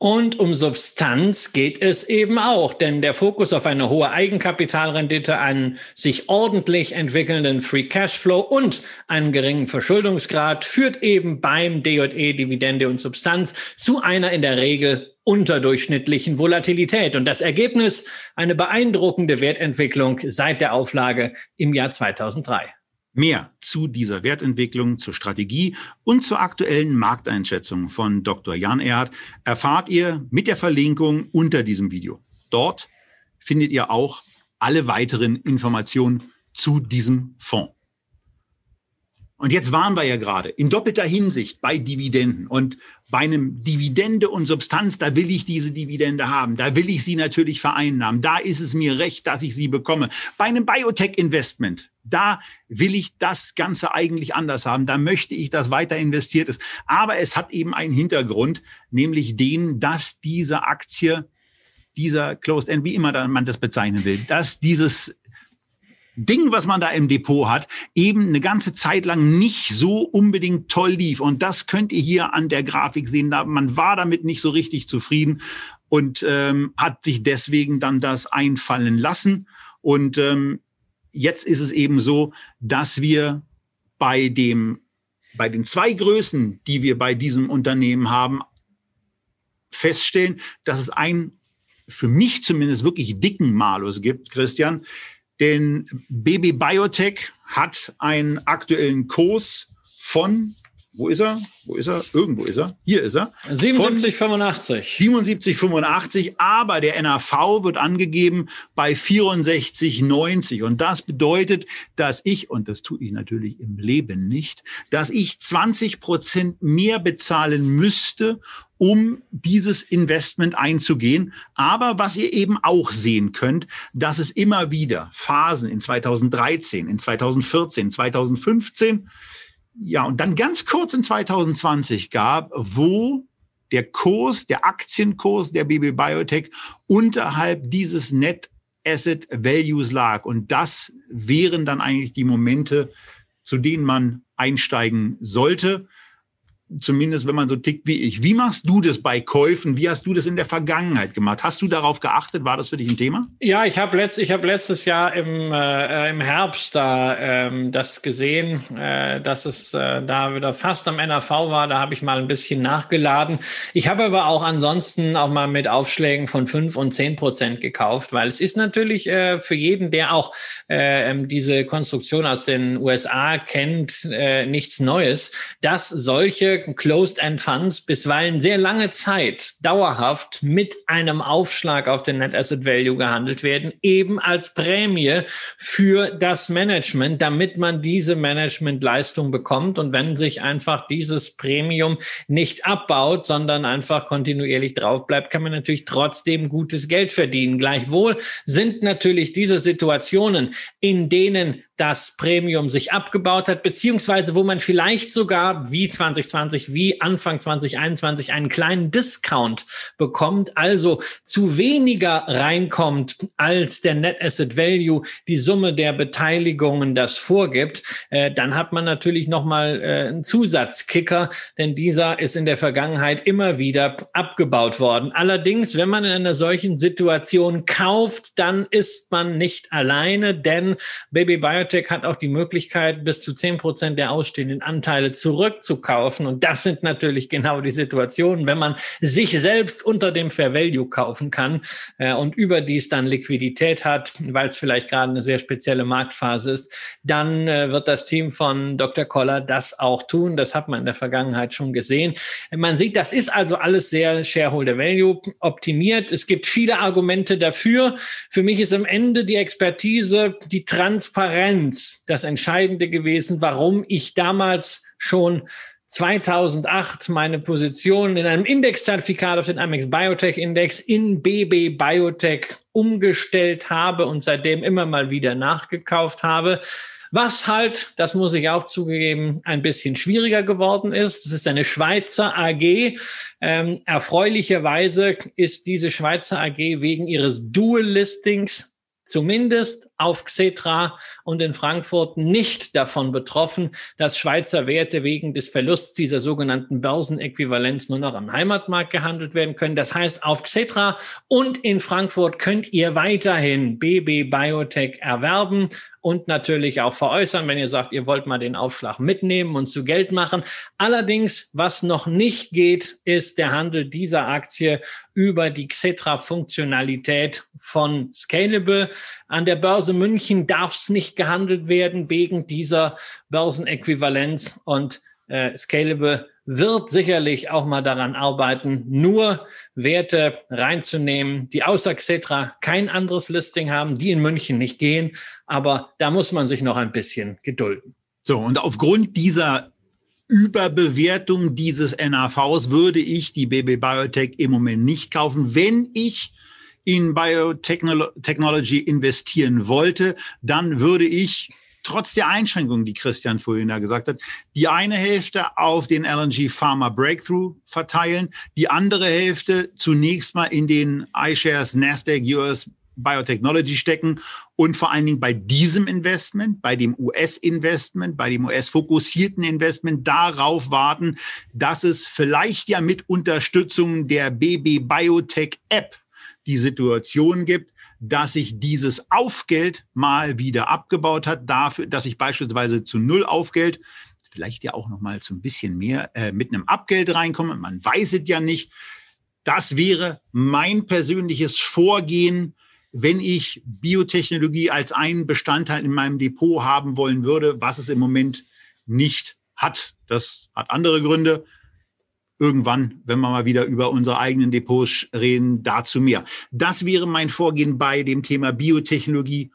Und um Substanz geht es eben auch, denn der Fokus auf eine hohe Eigenkapitalrendite, einen sich ordentlich entwickelnden Free Cashflow und einen geringen Verschuldungsgrad führt eben beim DJE Dividende und Substanz zu einer in der Regel unterdurchschnittlichen Volatilität. Und das Ergebnis eine beeindruckende Wertentwicklung seit der Auflage im Jahr 2003. Mehr zu dieser Wertentwicklung, zur Strategie und zur aktuellen Markteinschätzung von Dr. Jan Erhardt erfahrt ihr mit der Verlinkung unter diesem Video. Dort findet ihr auch alle weiteren Informationen zu diesem Fonds. Und jetzt waren wir ja gerade in doppelter Hinsicht bei Dividenden. Und bei einem Dividende und Substanz, da will ich diese Dividende haben. Da will ich sie natürlich vereinnahmen. Da ist es mir recht, dass ich sie bekomme. Bei einem Biotech-Investment, da will ich das Ganze eigentlich anders haben. Da möchte ich, dass weiter investiert ist. Aber es hat eben einen Hintergrund, nämlich den, dass diese Aktie dieser Closed End, wie immer man das bezeichnen will, dass dieses Ding, was man da im Depot hat, eben eine ganze Zeit lang nicht so unbedingt toll lief. Und das könnt ihr hier an der Grafik sehen. Man war damit nicht so richtig zufrieden und ähm, hat sich deswegen dann das einfallen lassen. Und ähm, jetzt ist es eben so, dass wir bei dem, bei den zwei Größen, die wir bei diesem Unternehmen haben, feststellen, dass es einen für mich zumindest wirklich dicken Malus gibt, Christian, denn BB Biotech hat einen aktuellen Kurs von, wo ist er? Wo ist er? Irgendwo ist er. Hier ist er. 77,85. 77,85. Aber der NAV wird angegeben bei 64,90. Und das bedeutet, dass ich, und das tue ich natürlich im Leben nicht, dass ich 20 Prozent mehr bezahlen müsste, um dieses Investment einzugehen. Aber was ihr eben auch sehen könnt, dass es immer wieder Phasen in 2013, in 2014, 2015, ja, und dann ganz kurz in 2020 gab, wo der Kurs, der Aktienkurs der BB Biotech unterhalb dieses Net Asset Values lag. Und das wären dann eigentlich die Momente, zu denen man einsteigen sollte. Zumindest wenn man so tickt wie ich. Wie machst du das bei Käufen? Wie hast du das in der Vergangenheit gemacht? Hast du darauf geachtet? War das für dich ein Thema? Ja, ich habe letzt, hab letztes Jahr im, äh, im Herbst da ähm, das gesehen, äh, dass es äh, da wieder fast am NAV war. Da habe ich mal ein bisschen nachgeladen. Ich habe aber auch ansonsten auch mal mit Aufschlägen von fünf und zehn Prozent gekauft, weil es ist natürlich äh, für jeden, der auch äh, ähm, diese Konstruktion aus den USA kennt, äh, nichts Neues, dass solche Closed-End Funds bisweilen sehr lange Zeit dauerhaft mit einem Aufschlag auf den Net Asset Value gehandelt werden, eben als Prämie für das Management, damit man diese Managementleistung bekommt. Und wenn sich einfach dieses Premium nicht abbaut, sondern einfach kontinuierlich drauf bleibt, kann man natürlich trotzdem gutes Geld verdienen. Gleichwohl sind natürlich diese Situationen, in denen das Premium sich abgebaut hat, beziehungsweise wo man vielleicht sogar wie 2020, wie Anfang 2021 einen kleinen Discount bekommt, also zu weniger reinkommt, als der Net Asset Value, die Summe der Beteiligungen das vorgibt, äh, dann hat man natürlich nochmal äh, einen Zusatzkicker, denn dieser ist in der Vergangenheit immer wieder abgebaut worden. Allerdings, wenn man in einer solchen Situation kauft, dann ist man nicht alleine, denn Baby Bio Biotech hat auch die Möglichkeit, bis zu zehn Prozent der ausstehenden Anteile zurückzukaufen. Und das sind natürlich genau die Situationen, wenn man sich selbst unter dem Fair Value kaufen kann äh, und überdies dann Liquidität hat, weil es vielleicht gerade eine sehr spezielle Marktphase ist, dann äh, wird das Team von Dr. Koller das auch tun. Das hat man in der Vergangenheit schon gesehen. Man sieht, das ist also alles sehr Shareholder Value optimiert. Es gibt viele Argumente dafür. Für mich ist am Ende die Expertise, die Transparenz, Transparenz das Entscheidende gewesen, warum ich damals schon 2008 meine Position in einem Indexzertifikat auf den Amex Biotech Index in BB Biotech umgestellt habe und seitdem immer mal wieder nachgekauft habe. Was halt, das muss ich auch zugeben, ein bisschen schwieriger geworden ist. Es ist eine Schweizer AG. Ähm, erfreulicherweise ist diese Schweizer AG wegen ihres Dual-Listings zumindest auf Xetra und in Frankfurt nicht davon betroffen, dass Schweizer Werte wegen des Verlusts dieser sogenannten Börsenäquivalenz nur noch am Heimatmarkt gehandelt werden können. Das heißt, auf Xetra und in Frankfurt könnt ihr weiterhin BB Biotech erwerben und natürlich auch veräußern, wenn ihr sagt, ihr wollt mal den Aufschlag mitnehmen und zu Geld machen. Allerdings, was noch nicht geht, ist der Handel dieser Aktie über die Xetra-Funktionalität von Scalable. An der Börse München darf es nicht gehandelt werden wegen dieser Börsenäquivalenz und äh, Scalable wird sicherlich auch mal daran arbeiten, nur Werte reinzunehmen, die außer Xetra kein anderes Listing haben, die in München nicht gehen. Aber da muss man sich noch ein bisschen gedulden. So, und aufgrund dieser Überbewertung dieses NAVs würde ich die BB Biotech im Moment nicht kaufen. Wenn ich in Biotechnology investieren wollte, dann würde ich trotz der Einschränkungen, die Christian vorhin ja gesagt hat, die eine Hälfte auf den LNG Pharma Breakthrough verteilen, die andere Hälfte zunächst mal in den iShares Nasdaq US Biotechnology stecken und vor allen Dingen bei diesem Investment, bei dem US-Investment, bei dem US-fokussierten Investment darauf warten, dass es vielleicht ja mit Unterstützung der BB Biotech App die Situation gibt, dass sich dieses Aufgeld mal wieder abgebaut hat, dafür, dass ich beispielsweise zu Null Aufgeld, vielleicht ja auch noch mal zu ein bisschen mehr, äh, mit einem Abgeld reinkomme. Man weiß es ja nicht. Das wäre mein persönliches Vorgehen, wenn ich Biotechnologie als einen Bestandteil in meinem Depot haben wollen würde, was es im Moment nicht hat. Das hat andere Gründe irgendwann, wenn wir mal wieder über unsere eigenen Depots reden, dazu mehr. Das wäre mein Vorgehen bei dem Thema Biotechnologie,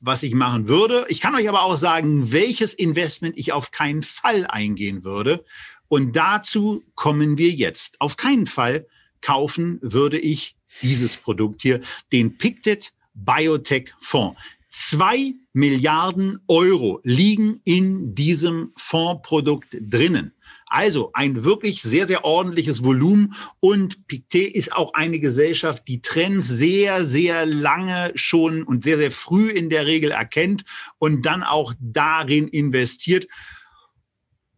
was ich machen würde. Ich kann euch aber auch sagen, welches Investment ich auf keinen Fall eingehen würde. Und dazu kommen wir jetzt. Auf keinen Fall kaufen würde ich dieses Produkt hier, den Pictet Biotech Fonds. Zwei Milliarden Euro liegen in diesem Fondsprodukt drinnen. Also ein wirklich sehr, sehr ordentliches Volumen. Und Pictet ist auch eine Gesellschaft, die Trends sehr, sehr lange schon und sehr, sehr früh in der Regel erkennt und dann auch darin investiert.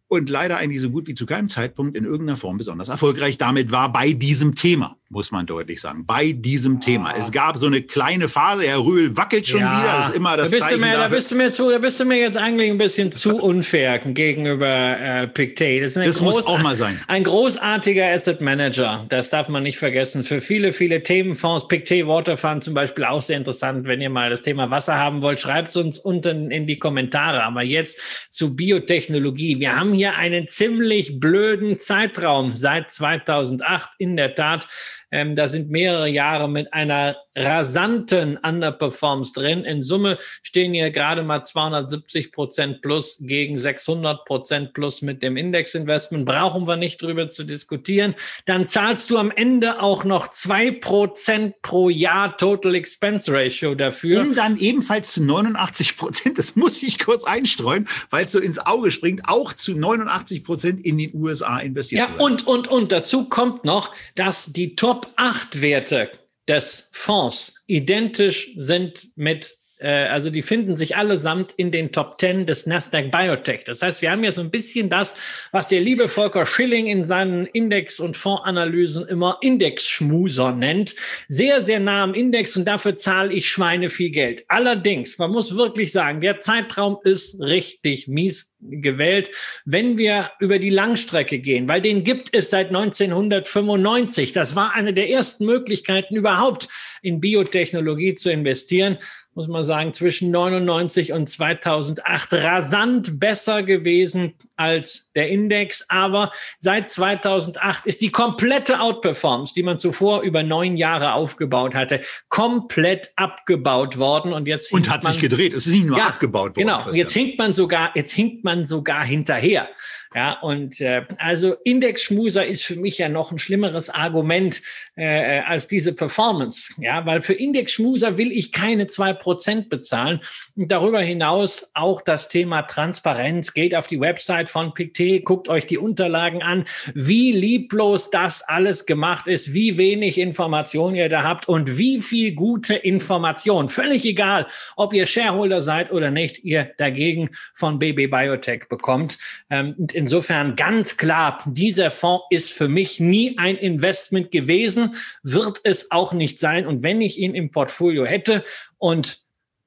und leider eigentlich so gut wie zu keinem Zeitpunkt in irgendeiner Form besonders erfolgreich damit war bei diesem Thema, muss man deutlich sagen. Bei diesem Thema. Es gab so eine kleine Phase, Herr Rühl wackelt schon ja, wieder. Das ist immer das da bist, Zeichen du mir, da bist du mir zu, da bist du mir jetzt eigentlich ein bisschen zu unfair gegenüber äh, Pictet. Das, das muss auch mal sein. Ein großartiger Asset Manager. Das darf man nicht vergessen. Für viele, viele Themenfonds, Pictet Waterfund zum Beispiel auch sehr interessant. Wenn ihr mal das Thema Wasser haben wollt, schreibt es uns unten in die Kommentare. Aber jetzt zu Biotechnologie. Wir haben hier einen ziemlich blöden Zeitraum seit 2008. In der Tat, ähm, da sind mehrere Jahre mit einer rasanten Underperformance drin. In Summe stehen hier gerade mal 270 Prozent plus gegen 600 Prozent plus mit dem Indexinvestment. Brauchen wir nicht drüber zu diskutieren. Dann zahlst du am Ende auch noch zwei Prozent pro Jahr Total Expense Ratio dafür. Und dann ebenfalls zu 89 Prozent, das muss ich kurz einstreuen, weil es so ins Auge springt, auch zu 89 89 Prozent in den USA investiert Ja, und, und, und dazu kommt noch, dass die Top 8 Werte des Fonds identisch sind mit äh, also die finden sich allesamt in den Top 10 des Nasdaq Biotech. Das heißt, wir haben ja so ein bisschen das, was der liebe Volker Schilling in seinen Index- und Fondsanalysen immer Indexschmuser nennt. Sehr, sehr nah am Index und dafür zahle ich Schweine viel Geld. Allerdings, man muss wirklich sagen, der Zeitraum ist richtig mies gewählt, wenn wir über die Langstrecke gehen, weil den gibt es seit 1995. Das war eine der ersten Möglichkeiten überhaupt in Biotechnologie zu investieren muss man sagen, zwischen 99 und 2008 rasant besser gewesen als der Index. Aber seit 2008 ist die komplette Outperformance, die man zuvor über neun Jahre aufgebaut hatte, komplett abgebaut worden. Und jetzt und hat sich gedreht. Es ist nicht nur ja, abgebaut worden. Genau. Christian. Jetzt hinkt man sogar, jetzt hinkt man sogar hinterher. Ja, und äh, also Indexschmuser ist für mich ja noch ein schlimmeres Argument äh, als diese Performance. Ja, weil für Indexschmuser will ich keine zwei Prozent bezahlen. Und darüber hinaus auch das Thema Transparenz. Geht auf die Website von Pictet, guckt euch die Unterlagen an, wie lieblos das alles gemacht ist, wie wenig Information ihr da habt und wie viel gute Information. Völlig egal, ob ihr Shareholder seid oder nicht, ihr dagegen von BB Biotech bekommt. Ähm, und insofern ganz klar, dieser Fonds ist für mich nie ein Investment gewesen, wird es auch nicht sein. Und wenn ich ihn im Portfolio hätte und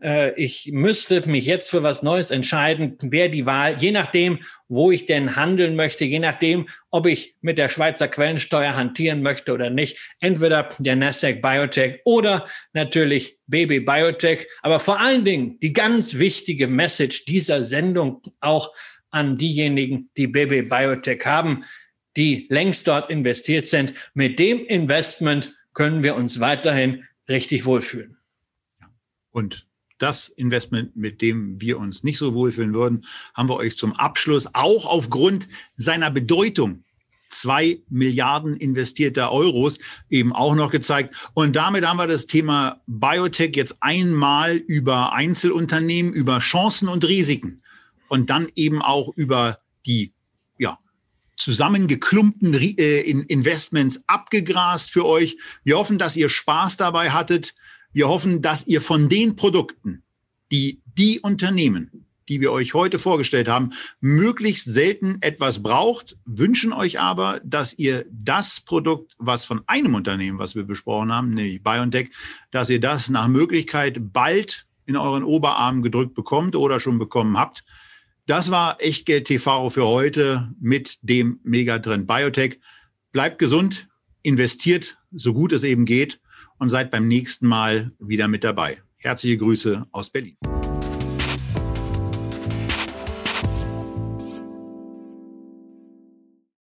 äh, ich müsste mich jetzt für was Neues entscheiden, wäre die Wahl, je nachdem, wo ich denn handeln möchte, je nachdem, ob ich mit der Schweizer Quellensteuer hantieren möchte oder nicht, entweder der Nasdaq Biotech oder natürlich Baby Biotech. Aber vor allen Dingen die ganz wichtige Message dieser Sendung auch an diejenigen, die BB Biotech haben, die längst dort investiert sind. Mit dem Investment können wir uns weiterhin richtig wohlfühlen. Und das Investment, mit dem wir uns nicht so wohlfühlen würden, haben wir euch zum Abschluss auch aufgrund seiner Bedeutung zwei Milliarden investierter Euros eben auch noch gezeigt. Und damit haben wir das Thema Biotech jetzt einmal über Einzelunternehmen, über Chancen und Risiken und dann eben auch über die ja, zusammengeklumpten äh, Investments abgegrast für euch. Wir hoffen, dass ihr Spaß dabei hattet. Wir hoffen, dass ihr von den Produkten, die die Unternehmen, die wir euch heute vorgestellt haben, möglichst selten etwas braucht, wünschen euch aber, dass ihr das Produkt, was von einem Unternehmen, was wir besprochen haben, nämlich BioNTech, dass ihr das nach Möglichkeit bald in euren Oberarm gedrückt bekommt oder schon bekommen habt. Das war Echtgeld TV für heute mit dem Megatrend Biotech. Bleibt gesund, investiert so gut es eben geht und seid beim nächsten Mal wieder mit dabei. Herzliche Grüße aus Berlin.